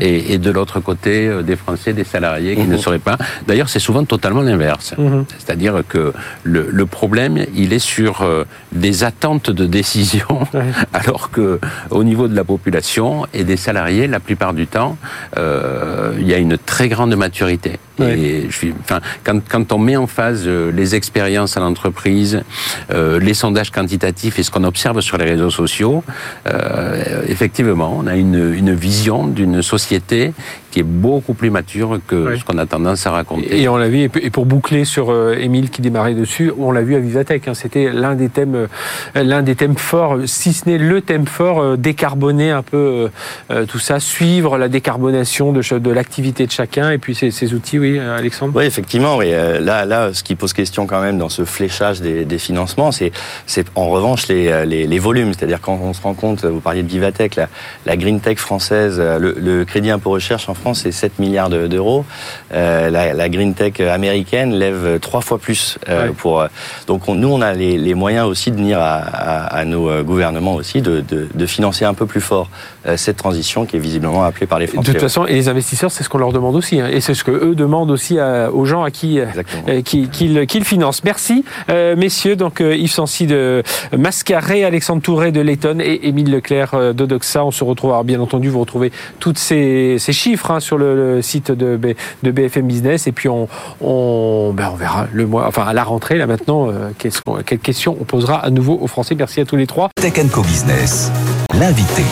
et, et de l'autre côté des Français des salariés qui ne mhm. seraient pas. D'ailleurs, c'est souvent totalement l'inverse. Mhm. C'est-à-dire que le, le, problème, il est sur euh, des attentes de décision, alors que au niveau de la population et des salariés, la plupart du temps, euh, il y a une très grande maturité. Et je suis, enfin, quand, quand, on met en phase euh, les expériences à l'entreprise, euh, les sondages quantitatifs et ce qu'on observe sur les réseaux sociaux, euh, effectivement, on a une, une vision d'une société qui est beaucoup plus mature que ce qu'on a tendance à raconter. Et on l'a vu, et pour boucler sur euh, Émile qui démarrait dessus, on l'a vu à Vivatech, hein, c'était l'un des thèmes, euh, l'un des thèmes forts, si ce n'est le thème fort, euh, décarboner un peu tout ça, suivre la décarbonation de, de l'activité de chacun, et puis ces, ces, outils, oui, Alexandre. Oui, effectivement, oui. Là, là, ce qui pose question quand même dans ce fléchage des, des financements, c'est, c'est en revanche les, les, les volumes, c'est-à-dire quand on se rend compte, vous parliez de Vivatech, la, la green tech française, le, le crédit impôt recherche en France c'est 7 milliards d'euros. Euh, la, green tech américaine lève trois fois plus. Euh, pour, euh, donc nous, on a les, moyens aussi de venir à, nos gouvernements aussi de, financer un peu plus fort cette transition qui est visiblement appelée par les Français. De toute façon, et les investisseurs, c'est ce qu'on leur demande aussi. Hein. et c'est ce que eux demandent aussi aux gens à qui qu'ils financent. Merci, messieurs. Donc Yves Sancy de Mascaré, Alexandre Touré de Letton et Émile Leclerc d'Odoxa. On se retrouve, alors bien entendu, vous retrouvez tous ces, ces chiffres Hein, sur le, site de, de, BFM Business et puis on, on, ben on verra le mois, enfin à la rentrée là maintenant, euh, quelles questions on posera à nouveau aux Français. Merci à tous les trois. Tech Co Business, l'invité.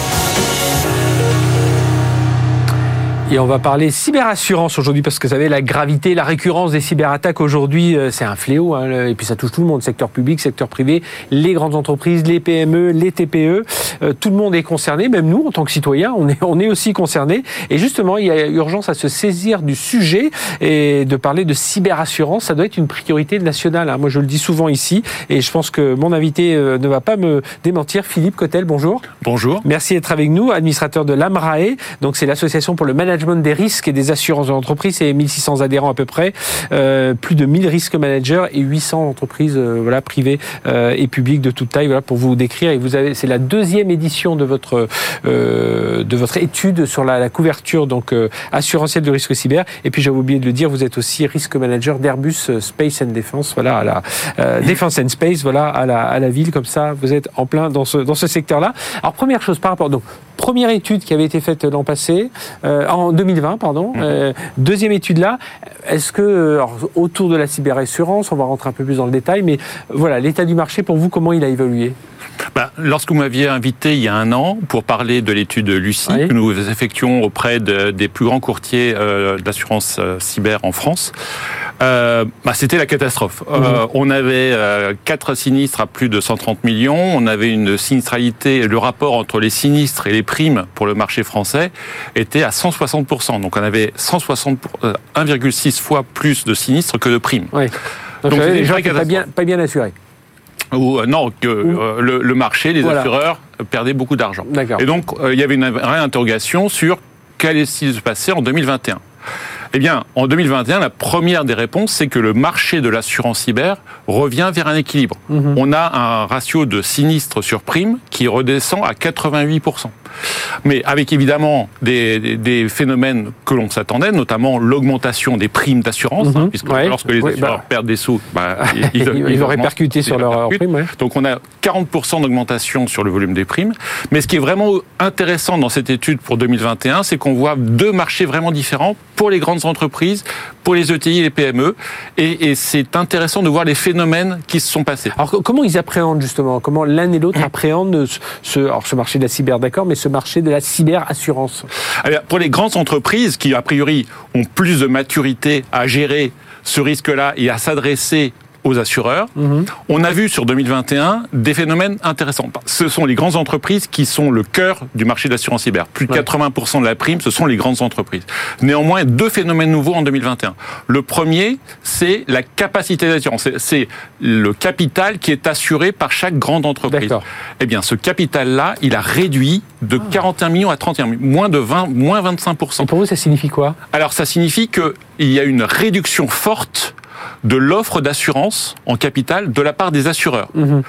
Et on va parler cyberassurance aujourd'hui parce que vous savez, la gravité, la récurrence des cyberattaques aujourd'hui, euh, c'est un fléau. Hein, et puis ça touche tout le monde, secteur public, secteur privé, les grandes entreprises, les PME, les TPE. tout le monde est concerné, même nous en tant que citoyens, on est, on est aussi concernés. Et justement, il y a urgence à se saisir du sujet et de parler de cyberassurance. Ça doit être une priorité nationale. Hein. Moi, je le dis souvent ici, et je pense que mon invité ne va pas me démentir. Philippe Cotel, bonjour. Bonjour. Merci d'être avec nous, administrateur de l'AMRAE. Donc, c'est l'association pour le management des risques et des assurances de l'entreprise. C'est 1600 adhérents à peu près, euh, plus de 1000 risques managers et 800 entreprises euh, voilà, privées euh, et publiques de toute taille. Voilà, pour vous décrire. Et vous avez, c'est la deuxième édition de votre, de votre étude sur la, couverture donc assurantielle de risque cyber. Et puis, j'avais oublié de le dire, vous êtes aussi risque manager d'Airbus Space and Defense. Voilà, à la Defense and Space. Voilà, à la, à la ville. Comme ça, vous êtes en plein dans ce, dans ce secteur-là. Alors, première chose par rapport. Donc, première étude qui avait été faite l'an passé, euh, en 2020, pardon. Mhm. Euh, deuxième étude là, est-ce que, alors, autour de la cyberassurance, on va rentrer un peu plus dans le détail, mais voilà, l'état du marché pour vous, comment il a évolué? Bah, lorsque vous m'aviez invité il y a un an pour parler de l'étude Lucie que nous effectuons auprès de, des plus grands courtiers euh, d'assurance euh, cyber en France, euh, bah, c'était la catastrophe. On avait quatre sinistres à plus de 130 millions, on avait une sinistralité, le rapport entre les sinistres et les primes pour le marché français était à 160%. Donc on avait 160 1,6 fois plus de sinistres que de primes. Oui. Donc, Donc les gens pas bien, pas bien assurés. Ou, euh, non, que euh, le, marché, les assureurs perdaient beaucoup d'argent. Et donc, euh, il y avait une vraie interrogation sur qu'allait-il se passer en 2021. Eh bien, en 2021, la première des réponses, c'est que le marché de l'assurance cyber revient vers un équilibre. Mhm. On a un ratio de sinistres sur prime qui redescend à 88% mais avec évidemment des, phénomènes que l'on s'attendait, notamment l'augmentation des primes d'assurance, hein, mhm. puisque lorsque les assureurs bah. perdent des sous, bah, ils, ils, vont répercuter sur leur prime. Donc on a 40% d'augmentation sur le volume des primes. Mais ce qui est vraiment intéressant dans cette étude pour 2021, c'est qu'on voit deux marchés vraiment différents pour les grandes entreprises, pour les ETI et les PME. Et, et c'est intéressant de voir les phénomènes qui se sont passés. Alors comment ils appréhendent justement? Comment l'un et l'autre appréhendent ce, alors ce marché de la cyber, d'accord, mais ce marché de la cyberassurance? Eh Pour les grandes entreprises qui, a priori, ont plus de maturité à gérer ce risque-là et à s'adresser aux assureurs. Mhm. On a vu sur 2021 des phénomènes intéressants. Ce sont les grandes entreprises qui sont le cœur du marché de l'assurance cyber. Plus de 80% de la prime, ce sont les grandes entreprises. Néanmoins, deux phénomènes nouveaux en 2021. Le premier, c'est la capacité d'assurance. C'est le capital qui est assuré par chaque grande entreprise. Eh bien, ce capital-là, il a réduit de 41 ah. millions à 31 millions, moins de 20, moins 25%. Et pour vous, ça signifie quoi? Alors, ça signifie qu'il y a une réduction forte de l'offre d'assurance en capital de la part des assureurs. Mhm.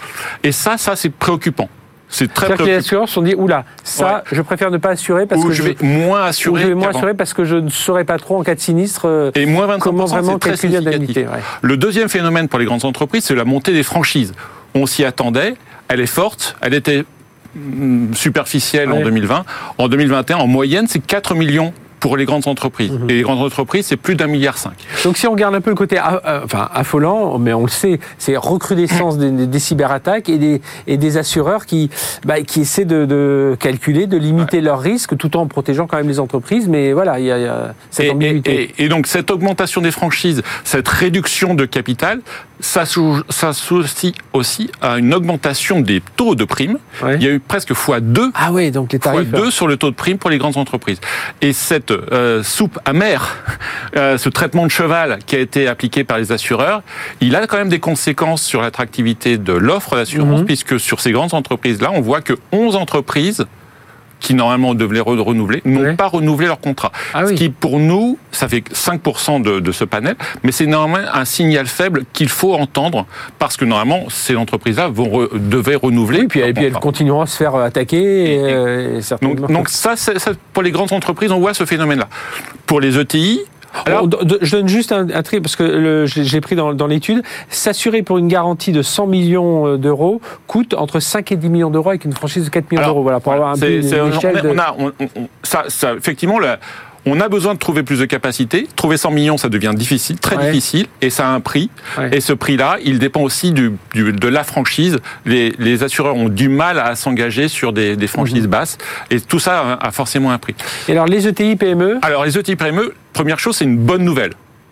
Et ça, ça c'est préoccupant. C'est très préoccupant. Que les assureurs se sont dit oula, ça, je préfère ne pas assurer parce que je vais moins assurer. je vais moins assurer parce que je ne saurais pas trop en cas de sinistre. Euh, Et moins 25 comment vraiment très significatif. Le deuxième phénomène pour les grandes entreprises, c'est la montée des franchises. On s'y attendait, elle est forte, elle était mm, superficielle en 2020. En 2021, en moyenne, c'est 4 millions pour les grandes entreprises. Mhm. Et les grandes entreprises, c'est plus d'un milliard cinq. Donc si on regarde un peu le côté euh, enfin, affolant, mais on le sait, c'est recrudescence des, des, cyberattaques et des, et des assureurs qui, bah, qui essaient de, de, calculer, de limiter leurs risques tout en protégeant quand même les entreprises. Mais voilà, il y a, il y a cette ambiguïté. Et, et, donc cette augmentation des franchises, cette réduction de capital, s'associe aussi à une augmentation des taux de primes. Il y a eu presque x2. Ah ouais, donc les tarifs. x2 sur le taux de prime pour les grandes entreprises. Et cette euh, soupe amère, euh, ce traitement de cheval qui a été appliqué par les assureurs, il a quand même des conséquences sur l'attractivité de l'offre d'assurance, mhm. puisque sur ces grandes entreprises-là, on voit que 11 entreprises qui normalement devaient renouveler, n'ont pas renouvelé leur contrat. Ah ce qui, pour nous, ça fait 5% de, de, ce panel, mais c'est normalement un signal faible qu'il faut entendre, parce que normalement, ces entreprises-là re, devaient renouveler. Oui, puis, et puis elles continueront à se faire attaquer. Et, et, donc, donc, ça, ça, pour les grandes entreprises, on voit ce phénomène-là. Pour les ETI, alors, je donne juste un, un tri parce que j'ai pris dans, dans l'étude. S'assurer pour une garantie de 100 millions euh, d'euros coûte entre 5 et 10 millions d'euros avec une franchise de 4 millions d'euros. Voilà, pour avoir un peu une, échelle. On a, on, ça, ça, effectivement, le, on a besoin de trouver plus de capacités. Trouver 100 millions, ça devient difficile, très difficile, et ça a un prix. Et ce prix-là, il dépend aussi du, du, de la franchise. Les, les, assureurs ont du mal à s'engager sur des, des franchises mmh. basses, et tout ça a, forcément un prix. Et alors les ETI PME Alors les ETI PME, première chose, c'est une bonne nouvelle.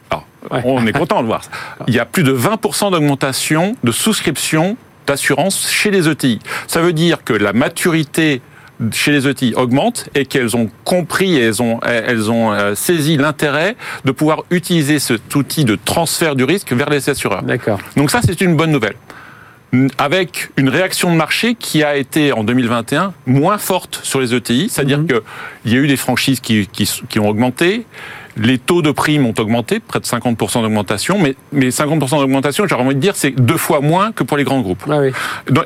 Alors, on est content de voir. Il y a plus de 20% d'augmentation de souscription d'assurance chez les ETI. Ça veut dire que la maturité chez les ETI augmente et qu'elles ont compris et elles ont, elles ont euh, saisi l'intérêt de pouvoir utiliser cet outil de transfert du risque vers les assureurs. D'accord. Donc ça, c'est une bonne nouvelle avec une réaction de marché qui a été en 2021 moins forte sur les ETI, c'est-à-dire mhm. qu'il y a eu des franchises qui, qui, qui ont augmenté, les taux de primes ont augmenté, près de 50% d'augmentation, mais, mais 50% d'augmentation, j'aurais envie de dire, c'est deux fois moins que pour les grands groupes. Ah oui.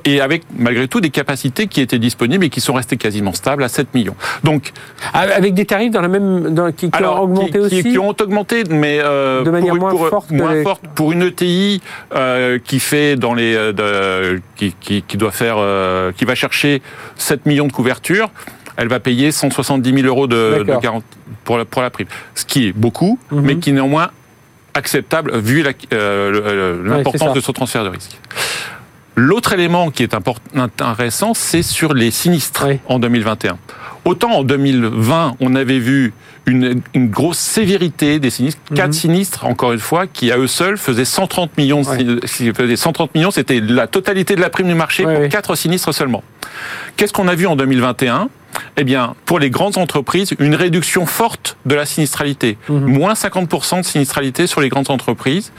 Et avec, malgré tout, des capacités qui étaient disponibles et qui sont restées quasiment stables à 7 millions. Donc, avec des tarifs dans la même, dans, qui, qui ont augmenté aussi qui, ont augmenté, mais euh, de manière moins, forte, moins forte. Pour une ETI euh, qui fait dans les, euh, qui, qui, qui, doit faire, euh, qui va chercher 7 millions de couvertures, elle va payer 170 000 euros de, pour la, pour la prime. Ce qui est beaucoup, mhm. mais qui est néanmoins acceptable vu euh, l'importance de ce transfert de risque. L'autre élément qui est intéressant, c'est sur les sinistres en 2021. Autant en 2020, on avait vu une, une grosse sévérité des sinistres, quatre mhm. sinistres, encore une fois, qui à eux seuls faisaient 130 millions. Ouais. 130 millions, c'était la totalité de la prime du marché pour quatre sinistres seulement. Qu'est-ce qu'on a vu en 2021 eh bien, pour les grandes entreprises, une réduction forte de la sinistralité. Mhm. Moins 50% de sinistralité sur les grandes entreprises.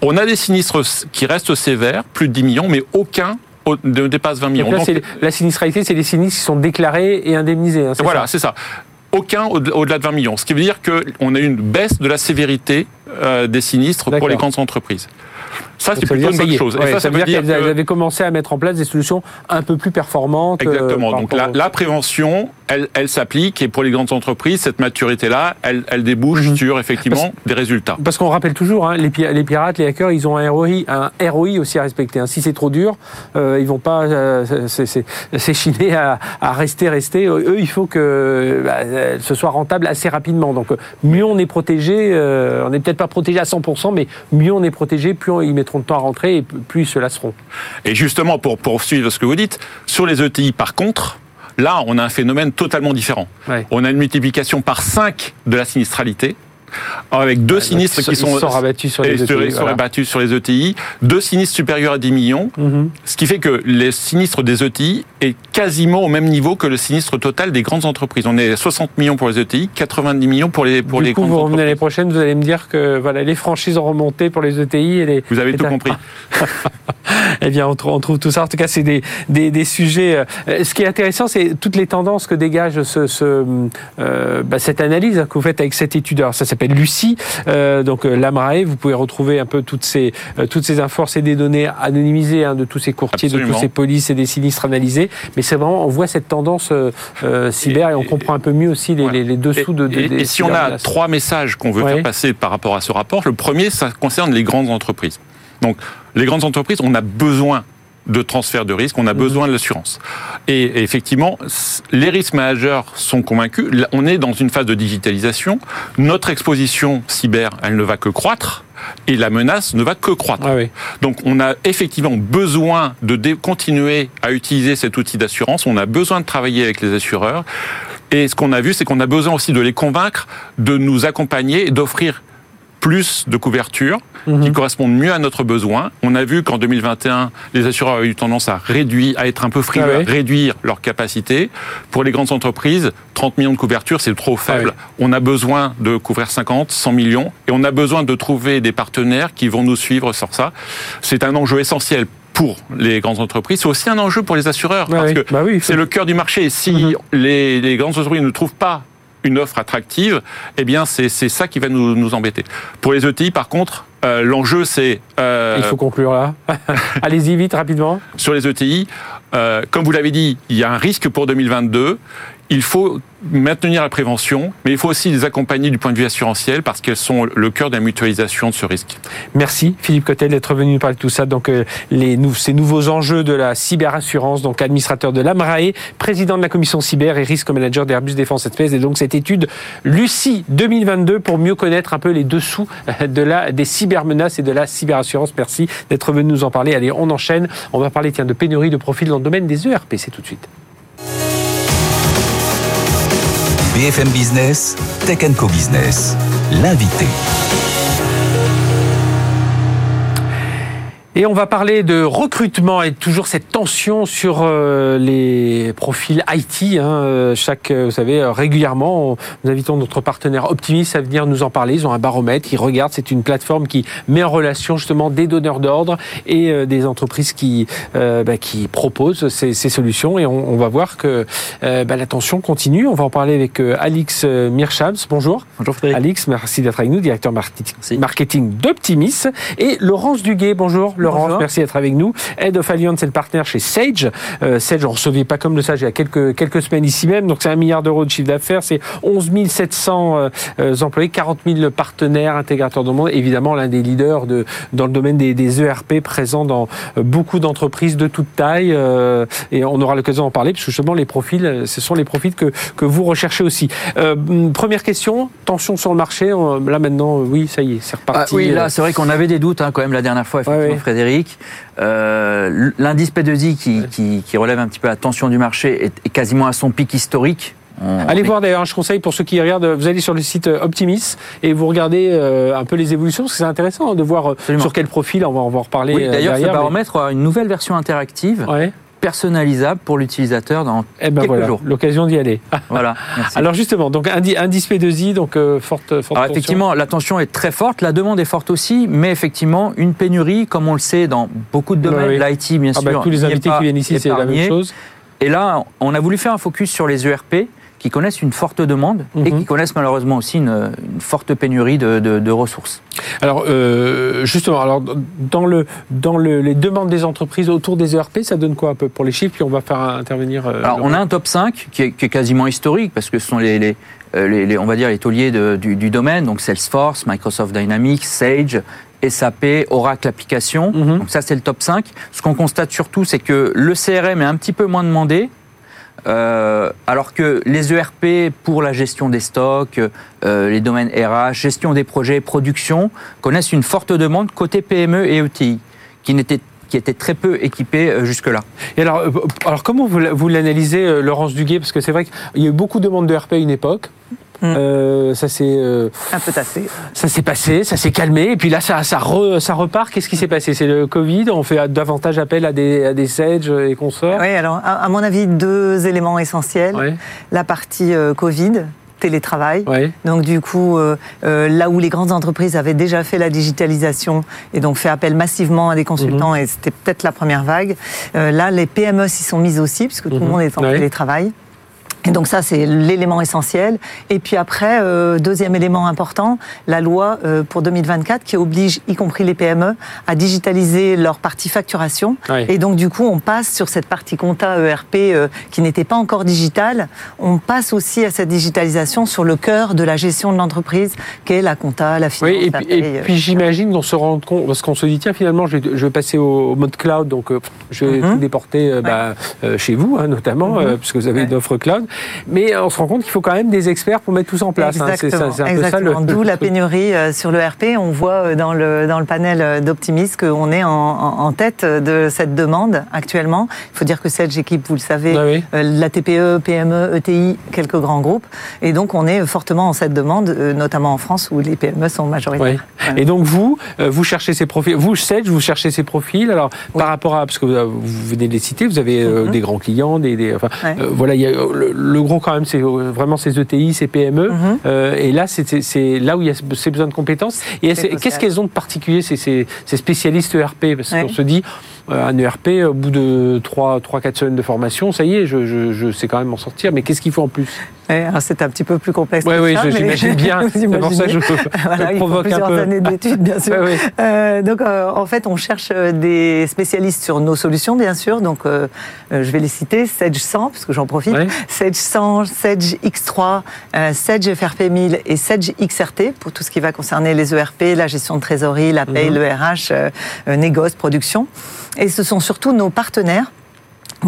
On a des sinistres qui restent sévères, plus de 10 millions, mais aucun ne dépasse 20 millions. Donc la sinistralité, c'est les sinistres qui sont déclarés et indemnisés. Hein, voilà, c'est ça. Aucun au-delà de 20 millions. Ce qui veut dire qu'on a une baisse de la sévérité euh, des sinistres pour les grandes entreprises. Ça, c'est plutôt une bonne chose. ça, ça, veut, dire, qu'elles avaient commencé à mettre en place des solutions un peu plus performantes. Euh, Exactement. Donc la, la, prévention, elle, elle s'applique et pour les grandes entreprises, cette maturité-là, elle, elle débouche mhm. sur effectivement des résultats. Parce qu'on rappelle toujours, hein, les, les, pirates, les hackers, ils ont un ROI, un ROI aussi à respecter. Hein. Si c'est trop dur, euh, ils vont pas euh, s'échiner à, à, rester, rester. Eux, il faut que bah, ce soit rentable assez rapidement. Donc mieux on est protégé, euh, on n'est peut-être pas protégé à 100%, mais mieux on est protégé, plus ils mettront de temps à rentrer et plus ils se lasseront. Et justement, pour poursuivre ce que vous dites, sur les ETI, par contre, là, on a un phénomène totalement différent. On a une multiplication par 5 de la sinistralité avec deux sinistres qui sont, rabattus sur les, ETI, e sur les ETI, deux sinistres supérieurs à 10 millions, mhm. ce qui fait que les sinistres des ETI est quasiment au même niveau que le sinistre total des grandes entreprises. On est à 60 millions pour les ETI, 90 millions pour les pour du les coup, grandes vous revenez l'année prochaine, vous allez me dire que voilà, les franchises ont remonté pour les ETI et les. Vous avez tout compris. eh bien, on trouve, tout ça. En tout cas, c'est des, des, des, sujets. Euh, ce qui est intéressant, c'est toutes les tendances que dégage ce, ce euh, bah, cette analyse que vous faites avec cette étude. Alors, ça s'appelle Lucie. Euh, donc, euh, l'AMRAE, vous pouvez retrouver un peu toutes ces, euh, toutes ces infos, c'est des données anonymisées hein, de tous ces courtiers, de tous ces polices et des sinistres analysés. Mais c'est vraiment, on voit cette tendance euh, cyber et, on comprend un peu mieux aussi les, les, les dessous de, de, et, des Et si on a trois messages qu'on veut ouais. faire passer par rapport à ce rapport, le premier, ça concerne les grandes entreprises. Donc, les grandes entreprises, on a besoin de transfert de risque, on a besoin de l'assurance. Et effectivement, les risques managers sont convaincus. On est dans une phase de digitalisation. Notre exposition cyber, elle ne va que croître. Et la menace ne va que croître. Ah oui. Donc on a effectivement besoin de continuer à utiliser cet outil d'assurance. On a besoin de travailler avec les assureurs. Et ce qu'on a vu, c'est qu'on a besoin aussi de les convaincre de nous accompagner et d'offrir plus de couverture mmh. qui correspondent mieux à notre besoin. On a vu qu'en 2021, les assureurs avaient eu tendance à réduire, à être un peu frileux, ah réduire leur capacité. Pour les grandes entreprises, 30 millions de couverture, c'est trop faible. Ah oui. On a besoin de couvrir 50, 100 millions et on a besoin de trouver des partenaires qui vont nous suivre sur ça. C'est un enjeu essentiel pour les grandes entreprises, c'est aussi un enjeu pour les assureurs, bah parce oui. que bah oui, c'est le cœur du marché. Si les, les grandes entreprises ne trouvent pas une offre attractive, eh bien c'est ça qui va nous, nous embêter. Pour les ETI, par contre, euh, l'enjeu c'est... Euh, Il faut conclure là. Allez-y vite, rapidement. Sur les ETI, euh, comme vous l'avez dit, il y a un risque pour 2022. Il faut maintenir la prévention, mais il faut aussi les accompagner du point de vue assurantiel parce qu'elles sont le cœur de la mutualisation de ce risque. Merci Philippe Cotel d'être venu nous parler de tout ça. Donc euh, les, ces nouveaux enjeux de la cyberassurance, donc administrateur de l'AMRAE, président de la commission cyber et risque manager d'Airbus Défense Espèce et donc cette étude Lucie 2022 pour mieux connaître un peu les dessous de la, des cybermenaces et de la cyberassurance. Merci d'être venu nous en parler. Allez, on enchaîne. On va parler tiens, de pénurie de profils dans le domaine des ERP. C'est tout de suite. BFM Business, Tech Co Business, l'invité. Et on va parler de recrutement et toujours cette tension sur euh, les profils IT. Hein, euh, chaque, euh, vous savez, régulièrement, nous invitons notre partenaire Optimis à venir nous en parler. Ils ont un baromètre, ils regardent. C'est une plateforme qui met en relation justement des donneurs d'ordre et des entreprises qui bah, qui proposent ces, ces, solutions. Et on, on va voir que bah, la tension continue. On va en parler avec Alix Mirchams. Bonjour. Bonjour Frédéric. Alix, merci d'être avec nous, directeur marketing, marketing d'Optimis. Et Laurence Duguet. Bonjour. Laurence, merci d'être avec nous. Head of Alliance, c'est le partenaire chez Sage. Euh, Sage, on recevait pas comme le Sage il y a quelques, quelques semaines ici même. Donc, c'est un milliard d'euros de chiffre d'affaires. C'est 11 700 euh, euh, employés, 40 000 partenaires intégrateurs dans le monde. Évidemment, l'un des leaders de, dans le domaine des, des ERP présents dans euh, beaucoup d'entreprises de toute taille. Euh, et on aura l'occasion d'en parler, parce que justement, les profils, ce sont les profils que, que vous recherchez aussi. première question, tension sur le marché. Là, maintenant, oui, ça y est, c'est reparti. Ah, oui, là, c'est vrai qu'on avait des doutes hein, quand même la dernière fois, effectivement, Frédéric. Euh, L'indice P2I qui, qui, relève un petit peu la tension du marché est, quasiment à son pic historique. allez voir d'ailleurs, je conseille pour ceux qui regardent, vous allez sur le site euh, Optimis et vous regardez euh, un peu les évolutions, parce que c'est intéressant de voir sur quel profil, on va, en reparler. Oui, d'ailleurs, ce baromètre a une nouvelle version interactive. Ouais personnalisable pour l'utilisateur dans eh ben quelques jours. L'occasion d'y aller. voilà. Alors justement, donc indice P2I, donc euh, forte, forte Alors effectivement, la tension est très forte, la demande est forte aussi, mais effectivement une pénurie, comme on le sait dans beaucoup de domaines, l'IT bien ah bah, sûr. tous les invités qui viennent ici, c'est la même chose. Et là, on a voulu faire un focus sur les ERP qui connaissent une forte demande et mhm. qui connaissent malheureusement aussi une, forte pénurie de, ressources. Alors euh, justement, alors dans le dans le, les demandes des entreprises autour des ERP, ça donne quoi un peu pour les chiffres? Puis on va faire intervenir. Euh, alors on a un top 5 qui est, qui est, quasiment historique parce que ce sont les, les, euh, les, on va dire les tauliers du, du, domaine, donc Salesforce, Microsoft Dynamics, Sage, SAP, Oracle Application. Mhm. Donc ça, c'est le top 5. Ce qu'on constate surtout, c'est que le CRM est un petit peu moins demandé, euh, alors que les ERP pour la gestion des stocks, euh, les domaines RH, gestion des projets, production, connaissent une forte demande côté PME et ETI, qui n'étaient qui étaient très peu équipés euh, jusque-là. Et alors, alors comment vous, l'analysez, Laurence Duguet? Parce que c'est vrai qu'il y a eu beaucoup de demandes de RP à une époque. Mm. Euh, ça s'est euh, un peu tassé. Ça s'est passé, ça s'est calmé, et puis là ça ça, ça repart. Qu'est-ce qui s'est passé? C'est le Covid? On fait davantage appel à des à des Sage et consorts? Oui, alors à, mon avis deux éléments essentiels. La partie euh, Covid télétravail. Donc du coup, là où les grandes entreprises avaient déjà fait la digitalisation et donc fait appel massivement à des consultants, mhm. et c'était peut-être la première vague, là les PME s'y sont mises aussi, puisque tout le mhm. monde est en télétravail. Et donc ça, c'est l'élément essentiel. Et puis après, euh, deuxième élément important, la loi euh, pour 2024 qui oblige, y compris les PME, à digitaliser leur partie facturation. Et donc du coup, on passe sur cette partie compta ERP euh, qui n'était pas encore digitale. On passe aussi à cette digitalisation sur le cœur de la gestion de l'entreprise, qui est la compta, la finance. Oui, et, puis, j'imagine qu'on se rend compte, parce qu'on se dit, tiens, finalement, je vais, passer au, mode cloud, donc je vais mhm. tout déporter bah, chez vous, hein, notamment, mhm. puisque vous avez une offre cloud. Mais on se rend compte qu'il faut quand même des experts pour mettre tout ça en place. Hein. Exactement. D'où la pénurie euh, sur le RP. On voit euh, dans le, dans le panel euh, d'Optimis qu'on est en, en, tête de cette demande actuellement. Il faut dire que cette équipe, vous le savez, ah la TPE, PME, ETI, quelques grands groupes. Et donc on est fortement en cette demande, notamment en France où les PME sont majoritaires. Et donc vous, vous cherchez ces profils. Vous, Sedge, vous cherchez ces profils. Alors par rapport à, parce que vous venez de les citer, vous avez mm-hmm. des grands clients, des, des enfin, voilà, il y a le, le gros quand même, c'est euh, vraiment ces ETI, ces PME. Mhm. euh, et là, c'est là où il y a ces besoins de compétences. Et qu'est-ce qu'elles ont de particulier, ces, ces, spécialistes ERP Parce qu'on se dit, un ERP, au bout de 3-4 semaines de formation, ça y est, je, je, je sais quand même m'en sortir. Mais qu'est-ce qu'il faut en plus? C'est un petit peu plus complexe. Oui, oui, j'imagine bien. C'est pour ça que je, voilà, il faut plusieurs années d'études, bien sûr. Euh, donc, euh, en fait, on cherche euh, des spécialistes sur nos solutions, bien sûr. Donc, euh, je vais les citer Sage 100, parce que j'en profite. Sage 100, Sage X3, Sage FRP 1000 et Sage XRT pour tout ce qui va concerner les ERP, la gestion de trésorerie, la paye, mhm. le RH, négoce, production. Et ce sont surtout nos partenaires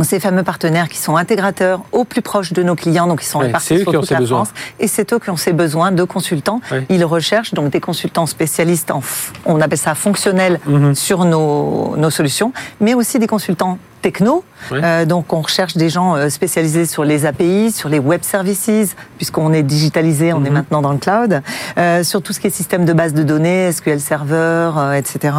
ces fameux partenaires qui sont intégrateurs au plus proche de nos clients, donc ils sont répartis sur toute la France, et c'est eux qui ont ces besoins de consultants. Ils recherchent donc des consultants spécialistes, en, on appelle ça fonctionnels, mhm. sur nos, nos, solutions, mais aussi des consultants techno. Euh, donc on recherche des gens euh, spécialisés sur les API, sur les web services, puisqu'on est digitalisé, on est mhm. maintenant dans le cloud, euh, sur tout ce qui est système de base de données, SQL Server, etc.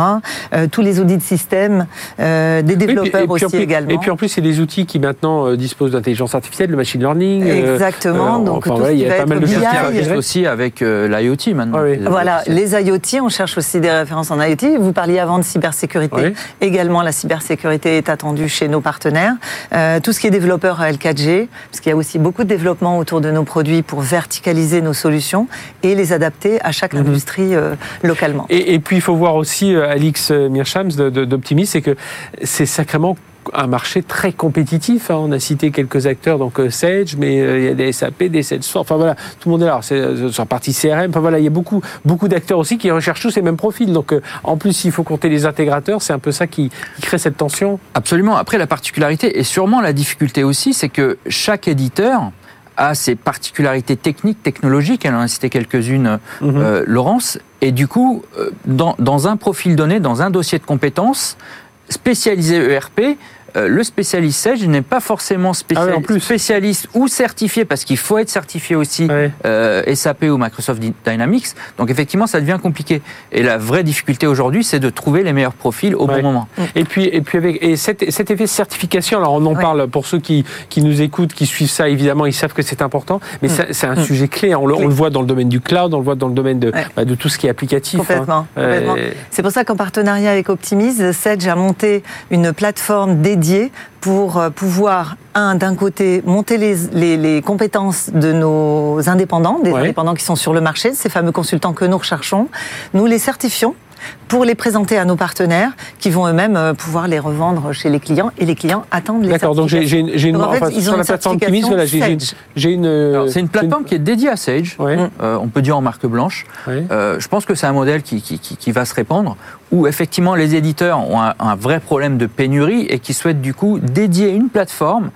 tous les audits de système, des développeurs aussi également. Et puis en plus, c'est des outils qui maintenant disposent d'intelligence artificielle, de machine learning. Exactement. donc tout il y a pas mal de choses aussi avec l'IoT maintenant. voilà, les IoT, on cherche aussi des références en IoT. Vous parliez avant de cybersécurité. Également, la cybersécurité est attendue chez nos partenaires. Euh, tout ce qui est développeur L4G, parce qu'il y a aussi beaucoup de développement autour de nos produits pour verticaliser nos solutions et les adapter à chaque mhm. industrie euh, localement. Et, puis il faut voir aussi, euh, Alix Mirchams d'Optimis, c'est que c'est sacrément un marché très compétitif. Hein. On a cité quelques acteurs, donc euh, Sage, mais euh, il y a des SAP, des Salesforce. Enfin voilà, tout le monde est là. C'est euh, sur la partie CRM. Enfin voilà, il y a beaucoup, beaucoup d'acteurs aussi qui recherchent tous ces mêmes profils. Donc en plus, il faut compter les intégrateurs. C'est un peu ça qui, crée cette tension. Absolument. Après, la particularité et sûrement la difficulté aussi, c'est que chaque éditeur a ses particularités techniques, technologiques. Elle en a cité quelques-unes, mhm. Laurence. Et du coup, dans, dans un profil donné, dans un dossier de compétences spécialisé ERP, euh, le spécialiste Sage n'est pas forcément ah spécialiste, ou certifié, parce qu'il faut être certifié aussi euh, SAP ou Microsoft Dynamics. Donc effectivement, ça devient compliqué. Et la vraie difficulté aujourd'hui, c'est de trouver les meilleurs profils au bon moment. Et puis, et puis avec et cet, effet de certification, alors on en parle pour ceux qui, qui nous écoutent, qui suivent ça, évidemment, ils savent que c'est important, mais mm. c'est un mm. sujet clé. On le, on le, voit dans le domaine du cloud, on le voit dans le domaine de, bah, de tout ce qui est applicatif. Hein. Complètement. C'est pour ça qu'en partenariat avec Optimize, Sage a monté une plateforme dédiée pour euh, pouvoir, un, d'un côté, monter les, les, compétences de nos indépendants, des indépendants qui sont sur le marché, ces fameux consultants que nous recherchons. Nous les certifions pour les présenter à nos partenaires qui vont eux-mêmes euh, pouvoir les revendre chez les clients et les clients attendent les D'accord, donc j'ai une, une en fait, sur la plateforme Kimis, voilà, j'ai une. Euh, c'est une plateforme qui est dédiée à Sage, euh, on peut dire en marque blanche. je pense que c'est un modèle qui, qui, qui, va se répandre où effectivement les éditeurs ont un, un vrai problème de pénurie et qui souhaitent du coup dédier une plateforme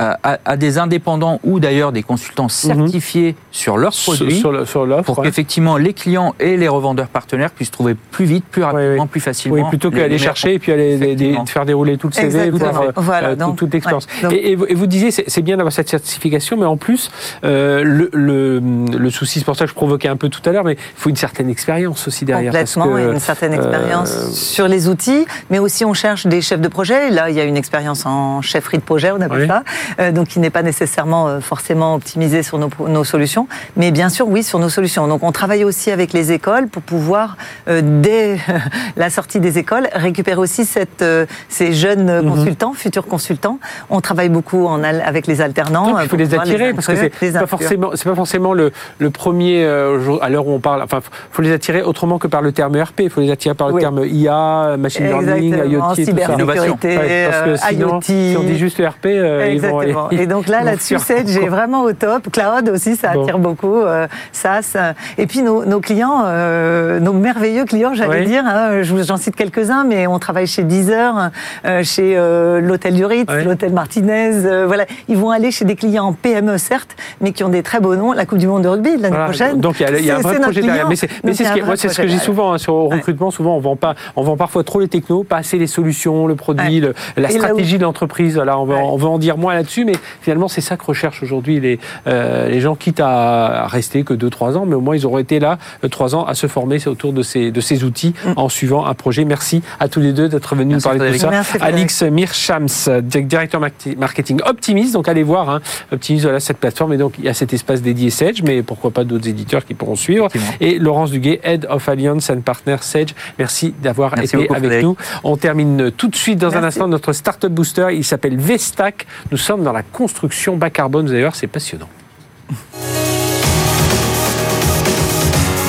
à, des indépendants ou d'ailleurs des consultants mhm. certifiés sur leurs produits sur, sur pour qu'effectivement les clients et les revendeurs partenaires puissent trouver plus vite, plus rapidement, plus facilement. Oui, plutôt qu'aller chercher et puis aller faire dérouler tout le CV, euh, voilà, toute l'expérience. Et, vous disiez, c'est bien d'avoir cette certification, mais en plus, euh, le, le, souci, c'est pour ça que je provoquais un peu tout à l'heure, mais il faut une certaine expérience aussi derrière. Complètement, une certaine expérience euh, sur les outils, mais aussi on cherche des chefs de projet. Là, il y a une expérience en chefferie de projet, on appelle ça. Euh, donc qui n'est pas nécessairement euh, forcément optimisé sur nos, solutions, mais bien sûr, oui, sur nos solutions. Donc on travaille aussi avec les écoles pour pouvoir, euh, dès la sortie des écoles, récupérer aussi cette, ces jeunes mhm. consultants, futurs consultants. On travaille beaucoup en, avec les alternants. il faut les attirer, parce que c'est pas forcément, pas forcément le, le premier, à l'heure où on parle, enfin, il faut les attirer autrement que par le terme ERP, il faut les attirer par le terme IA, machine learning, IoT, cybersécurité, Parce que sinon, IoT. si on dit juste ERP, ils vont et donc là, là-dessus, j'ai vraiment au top. Cloud aussi, ça attire beaucoup. Euh, SaaS. Et puis nos, nos clients, euh, nos merveilleux clients, j'allais dire. Hein, J'en cite quelques-uns, mais on travaille chez Deezer, euh, chez euh, l'hôtel du Ritz, l'hôtel Martinez. Voilà, ils vont aller chez des clients PME certes, mais qui ont des très beaux noms. La Coupe du Monde de rugby l'année prochaine. Donc il y a, un vrai projet derrière. Mais c'est ce, ce, que j'ai souvent hein, sur le recrutement. Souvent, on vend pas, on vend parfois trop les technos, pas assez les solutions, le produit, la stratégie de l'entreprise. Là, on, on veut en dire moins là-dessus, mais finalement, c'est ça que recherchent aujourd'hui les, euh, les gens, quitte à rester que 2-3 ans, mais au moins ils auront été là 3 euh, ans à se former autour de ces, de ces outils mm. en suivant un projet. Merci à tous les deux d'être venus nous parler de ça. Alix Mirchams, directeur marketing Optimis. Donc allez voir hein, Optimis, voilà cette plateforme. Et donc il y a cet espace dédié Sage, mais pourquoi pas d'autres éditeurs qui pourront suivre. Et Laurence Duguay, Head of Alliance and Partner Sage. Merci d'avoir été avec nous. On termine tout de suite dans un instant notre Startup Booster. Il s'appelle Vestac. Nous dans la construction bas carbone, d'ailleurs, c'est passionnant.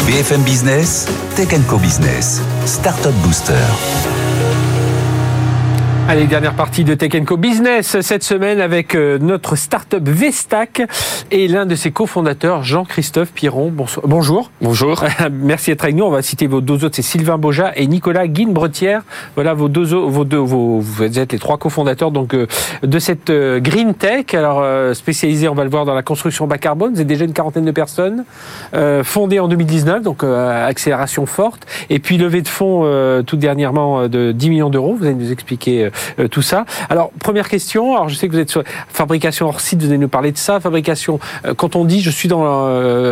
BFM Business, Tech Co Business, Startup Booster. Allez, dernière partie de Tech Co Business cette semaine avec euh, notre startup Vestac et l'un de ses cofondateurs, Jean-Christophe Piron. Bonjour. Bonjour. Merci d'être avec nous. On va citer vos deux autres, c'est Sylvain Boja et Nicolas Guine-Bretière. Voilà vos deux, vos deux, vos, vous êtes les trois cofondateurs donc euh, de cette euh, Green Tech. Alors spécialisé, on va le voir dans la construction bas carbone. Vous êtes déjà une quarantaine de personnes, fondée en 2019, donc accélération forte. Et puis levée de fonds tout dernièrement de 10 millions d'euros. Vous allez nous expliquer tout ça. Alors, première question. Alors, je sais que vous êtes sur fabrication hors site, vous allez nous parler de ça. Fabrication, quand on dit je suis dans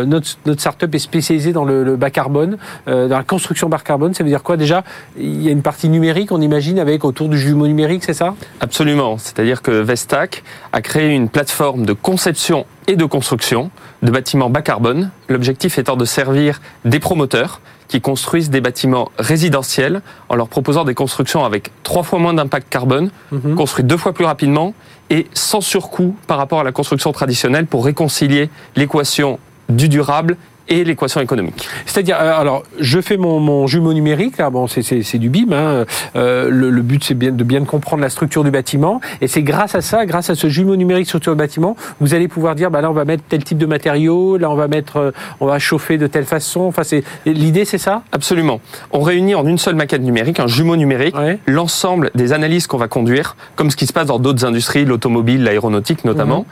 notre, notre start-up est spécialisée dans le, bas carbone, dans la construction bas carbone, ça veut dire quoi? Déjà, il y a une partie numérique, on imagine, avec autour du jumeau numérique, c'est ça? Absolument. C'est-à-dire que Vestac a créé une plateforme de conception et de construction de bâtiments bas carbone. L'objectif étant de servir des promoteurs qui construisent des bâtiments résidentiels en leur proposant des constructions avec trois fois moins d'impact carbone, mhm. construits deux fois plus rapidement et sans surcoût par rapport à la construction traditionnelle pour réconcilier l'équation du durable et l'équation économique. C'est-à-dire, euh, alors, je fais mon, mon jumeau numérique, là, bon, c'est du BIM, hein, euh, le, le, but c'est bien, de bien comprendre la structure du bâtiment, et c'est grâce à ça, grâce à ce jumeau numérique structure du bâtiment, vous allez pouvoir dire, bah là on va mettre tel type de matériaux, là on va mettre, euh, on va chauffer de telle façon, enfin c'est, l'idée c'est ça? Absolument. On réunit en une seule maquette numérique, un jumeau numérique, l'ensemble des analyses qu'on va conduire, comme ce qui se passe dans d'autres industries, l'automobile, l'aéronautique notamment, mhm.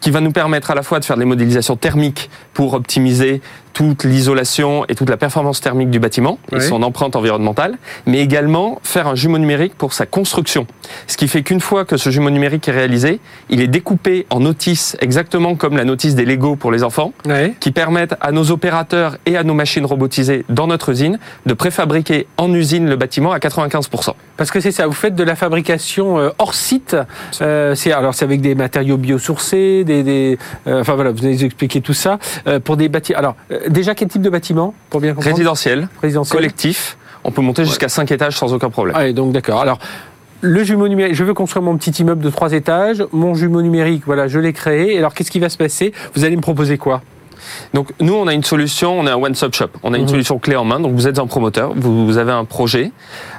qui va nous permettre à la fois de faire des modélisations thermiques pour optimiser toute l'isolation et toute la performance thermique du bâtiment et son empreinte environnementale, mais également faire un jumeau numérique pour sa construction. Ce qui fait qu'une fois que ce jumeau numérique est réalisé, il est découpé en notices exactement comme la notice des Lego pour les enfants, qui permettent à nos opérateurs et à nos machines robotisées dans notre usine de préfabriquer en usine le bâtiment à 95%. Parce que c'est ça, vous faites de la fabrication euh, hors site. Euh, c'est alors c'est avec des matériaux biosourcés, des, euh, enfin voilà, vous allez expliquer tout ça pour des bâtiments. Alors déjà quel type de bâtiment pour bien comprendre Résidentiel, Résidentiel. collectif. On peut monter jusqu'à 5 étages sans aucun problème. Ah, donc d'accord. Alors le jumeau numérique, je veux construire mon petit immeuble de 3 étages. Mon jumeau numérique, voilà, je l'ai créé. Alors qu'est-ce qui va se passer? Vous allez me proposer quoi? Donc nous, on a une solution, on est un one-stop shop. On a une mhm. solution clé en main. Donc vous êtes un promoteur, vous, avez un projet,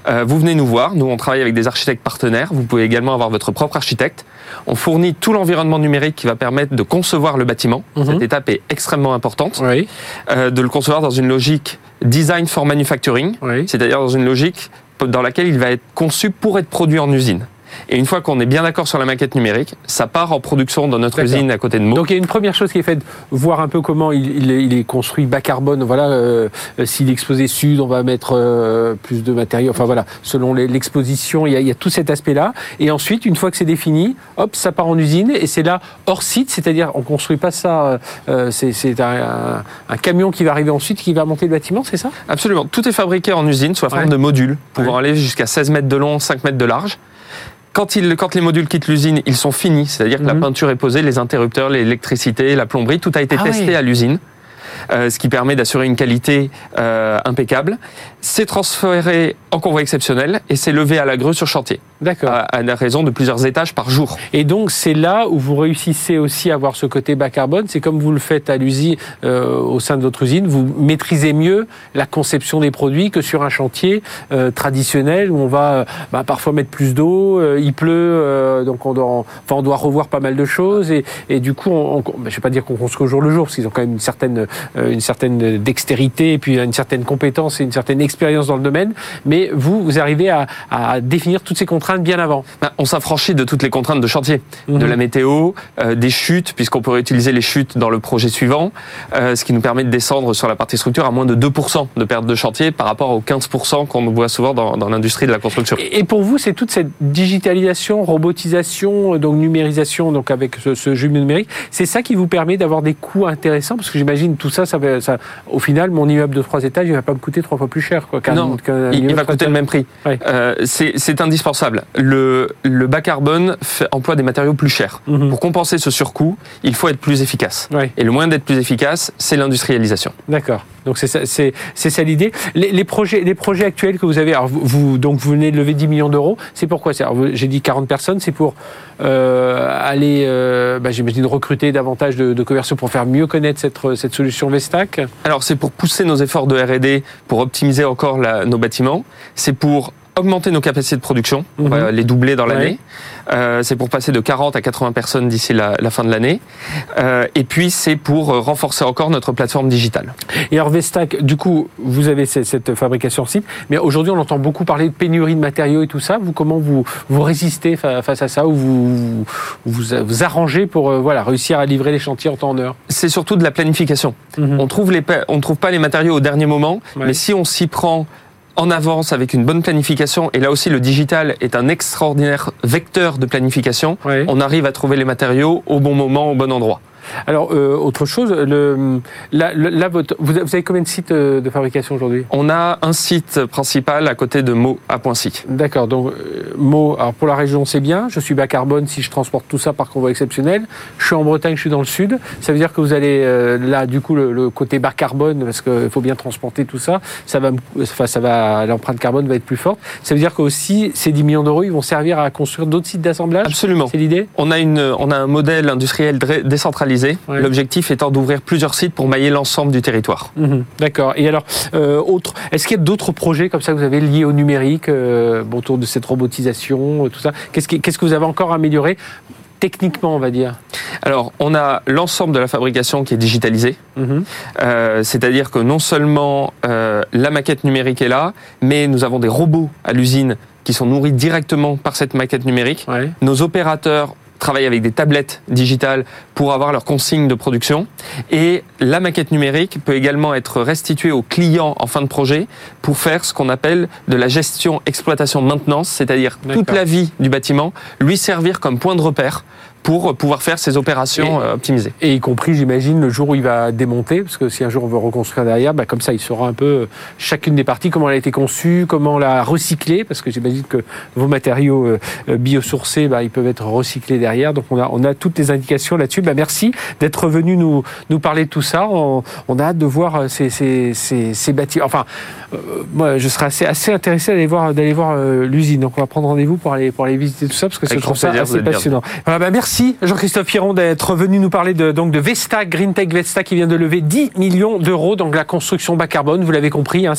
euh, vous venez nous voir. Nous, on travaille avec des architectes partenaires. Vous pouvez également avoir votre propre architecte. On fournit tout l'environnement numérique qui va permettre de concevoir le bâtiment. Mhm. Cette étape est extrêmement importante. Euh, de le concevoir dans une logique design for manufacturing, c'est-à-dire dans une logique dans laquelle il va être conçu pour être produit en usine. Et une fois qu'on est bien d'accord sur la maquette numérique, ça part en production dans notre usine à côté de Meaux. Donc il y a une première chose qui est faite, voir un peu comment il, est, construit bas carbone. Voilà, euh, s'il est exposé sud, on va mettre euh, plus de matériaux. Enfin voilà, selon l'exposition, il, y a tout cet aspect-là. Et ensuite, une fois que c'est défini, hop, ça part en usine et c'est là hors site, c'est-à-dire on construit pas ça. Euh, c'est un, camion qui va arriver ensuite, qui va monter le bâtiment, c'est ça? Absolument. Tout est fabriqué en usine sous la forme de modules, pouvant aller jusqu'à 16 mètres de long, 5 mètres de large. Quand, quand les modules quittent l'usine, ils sont finis, c'est-à-dire que la mhm. peinture est posée, les interrupteurs, l'électricité, la plomberie, tout a été ah testé à l'usine. Euh, ce qui permet d'assurer une qualité euh, impeccable. C'est transféré en convoi exceptionnel et c'est levé à la grue sur chantier. D'accord. À, à, raison de plusieurs étages par jour. Et donc c'est là où vous réussissez aussi à avoir ce côté bas carbone. C'est comme vous le faites à l'usine, euh, au sein de votre usine, vous maîtrisez mieux la conception des produits que sur un chantier euh, traditionnel où on va bah, parfois mettre plus d'eau, euh, il pleut, euh, donc on doit, enfin, on doit revoir pas mal de choses et, et du coup, on, on, bah, je vais pas dire qu'on construit au jour le jour parce qu'ils ont quand même une certaine, une certaine dextérité et puis une certaine compétence et une certaine expérience dans le domaine. Mais vous, vous arrivez à, à définir toutes ces contraintes bien avant bah, On s'affranchit de toutes les contraintes de chantier, de mhm. la météo, euh, des chutes, puisqu'on peut réutiliser les chutes dans le projet suivant, euh, ce qui nous permet de descendre sur la partie structure à moins de 2% de perte de chantier par rapport aux 15% qu'on voit souvent dans, dans l'industrie de la construction. Et pour vous, c'est toute cette digitalisation, robotisation, donc numérisation, donc avec ce, ce jumeau numérique, c'est ça qui vous permet d'avoir des coûts intéressants? Parce que j'imagine tout ça, ça, va, ça, au final, mon immeuble de trois étages, il va pas me coûter trois fois plus cher. Quoi, non, il, va coûter le même prix. Euh, c'est indispensable le, bas carbone fait, emploie des matériaux plus chers. Mhm. Pour compenser ce surcoût, il faut être plus efficace. Et le moyen d'être plus efficace, c'est l'industrialisation. D'accord. Donc c'est ça, ça l'idée. Les, projets, les projets actuels que vous avez, alors vous, donc vous venez de lever 10 millions d'euros. C'est pourquoi J'ai dit 40 personnes. C'est pour aller, euh, bah, j'imagine, recruter davantage de, commerciaux pour faire mieux connaître cette, cette solution Vestac. Alors c'est pour pousser nos efforts de R&D, pour optimiser encore nos bâtiments. C'est pour augmenter nos capacités de production, on va mhm. les doubler dans l'année. Euh, c'est pour passer de 40 à 80 personnes d'ici la, fin de l'année. Euh, et puis c'est pour renforcer encore notre plateforme digitale. Et alors Vestac, du coup, vous avez cette, fabrication site, mais aujourd'hui on entend beaucoup parler de pénurie de matériaux et tout ça. Vous comment vous vous résistez face à ça ou vous vous, vous arrangez pour euh, voilà réussir à livrer les chantiers en temps en heure? C'est surtout de la planification. Mhm. On trouve les on trouve pas les matériaux au dernier moment, mais si on s'y prend en avance avec une bonne planification. Et là aussi, le digital est un extraordinaire vecteur de planification. On arrive à trouver les matériaux au bon moment, au bon endroit. Alors, euh, autre chose, le, vous avez combien de sites euh, de fabrication aujourd'hui? On a un site principal à côté de Meaux à Poincy. D'accord, donc euh, Meaux, alors pour la région c'est bien, je suis bas carbone si je transporte tout ça par convoi exceptionnel, je suis en Bretagne, je suis dans le sud, ça veut dire que vous allez là du coup le, côté bas carbone, parce qu'il faut bien transporter tout ça, ça va, enfin, ça va l'empreinte carbone va être plus forte, ça veut dire que aussi ces 10 millions d'euros ils vont servir à construire d'autres sites d'assemblage? Absolument. C'est l'idée? On, a une, on a un modèle industriel décentralisé L'objectif étant d'ouvrir plusieurs sites pour mailler l'ensemble du territoire. Mhm. D'accord. Et alors, euh, autre, est-ce qu'il y a d'autres projets comme ça que vous avez liés au numérique, euh, autour de cette robotisation, euh, tout ça? Qu'est-ce que vous avez encore amélioré techniquement, on va dire? Alors, on a l'ensemble de la fabrication qui est digitalisée. Mhm. C'est-à-dire que non seulement la maquette numérique est là, mais nous avons des robots à l'usine qui sont nourris directement par cette maquette numérique. Nos opérateurs travaillent avec des tablettes digitales pour avoir leurs consignes de production. Et la maquette numérique peut également être restituée aux clients en fin de projet pour faire ce qu'on appelle de la gestion, exploitation, maintenance, c'est-à-dire toute la vie du bâtiment, lui servir comme point de repère pour pouvoir faire ces opérations euh, optimisées. Et y compris, j'imagine, le jour où il va démonter, parce que si un jour on veut reconstruire derrière, bah, comme ça, il saura un peu euh, chacune des parties, comment elle a été conçue, comment la recycler, parce que j'imagine que vos matériaux euh, biosourcés, bah, ils peuvent être recyclés derrière. Donc on a, on a toutes les indications là-dessus. Bah, merci d'être venu nous, nous parler de tout ça. On, a hâte de voir ces, ces, ces, ces bâtiments. Enfin, moi, je serais assez, assez intéressé d'aller voir, d'aller voir l'usine. Donc on va prendre rendez-vous pour aller, pour aller visiter tout ça, parce que je trouve ça assez passionnant. Voilà, bah, merci Merci Jean-Christophe Piron d'être venu nous parler de, donc de Vesta, Green Tech Vesta qui vient de lever 10 millions d'euros. Donc la construction bas carbone, vous l'avez compris, hein,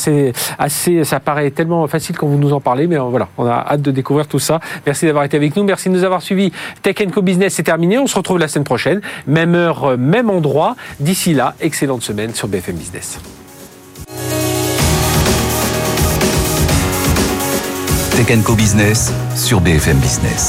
assez, ça paraît tellement facile quand vous nous en parlez, mais euh, voilà, on a hâte de découvrir tout ça. Merci d'avoir été avec nous, merci de nous avoir suivis. Tech Co Business c'est terminé, on se retrouve la semaine prochaine, même heure, même endroit. D'ici là, excellente semaine sur BFM Business. Tech Co Business sur BFM Business.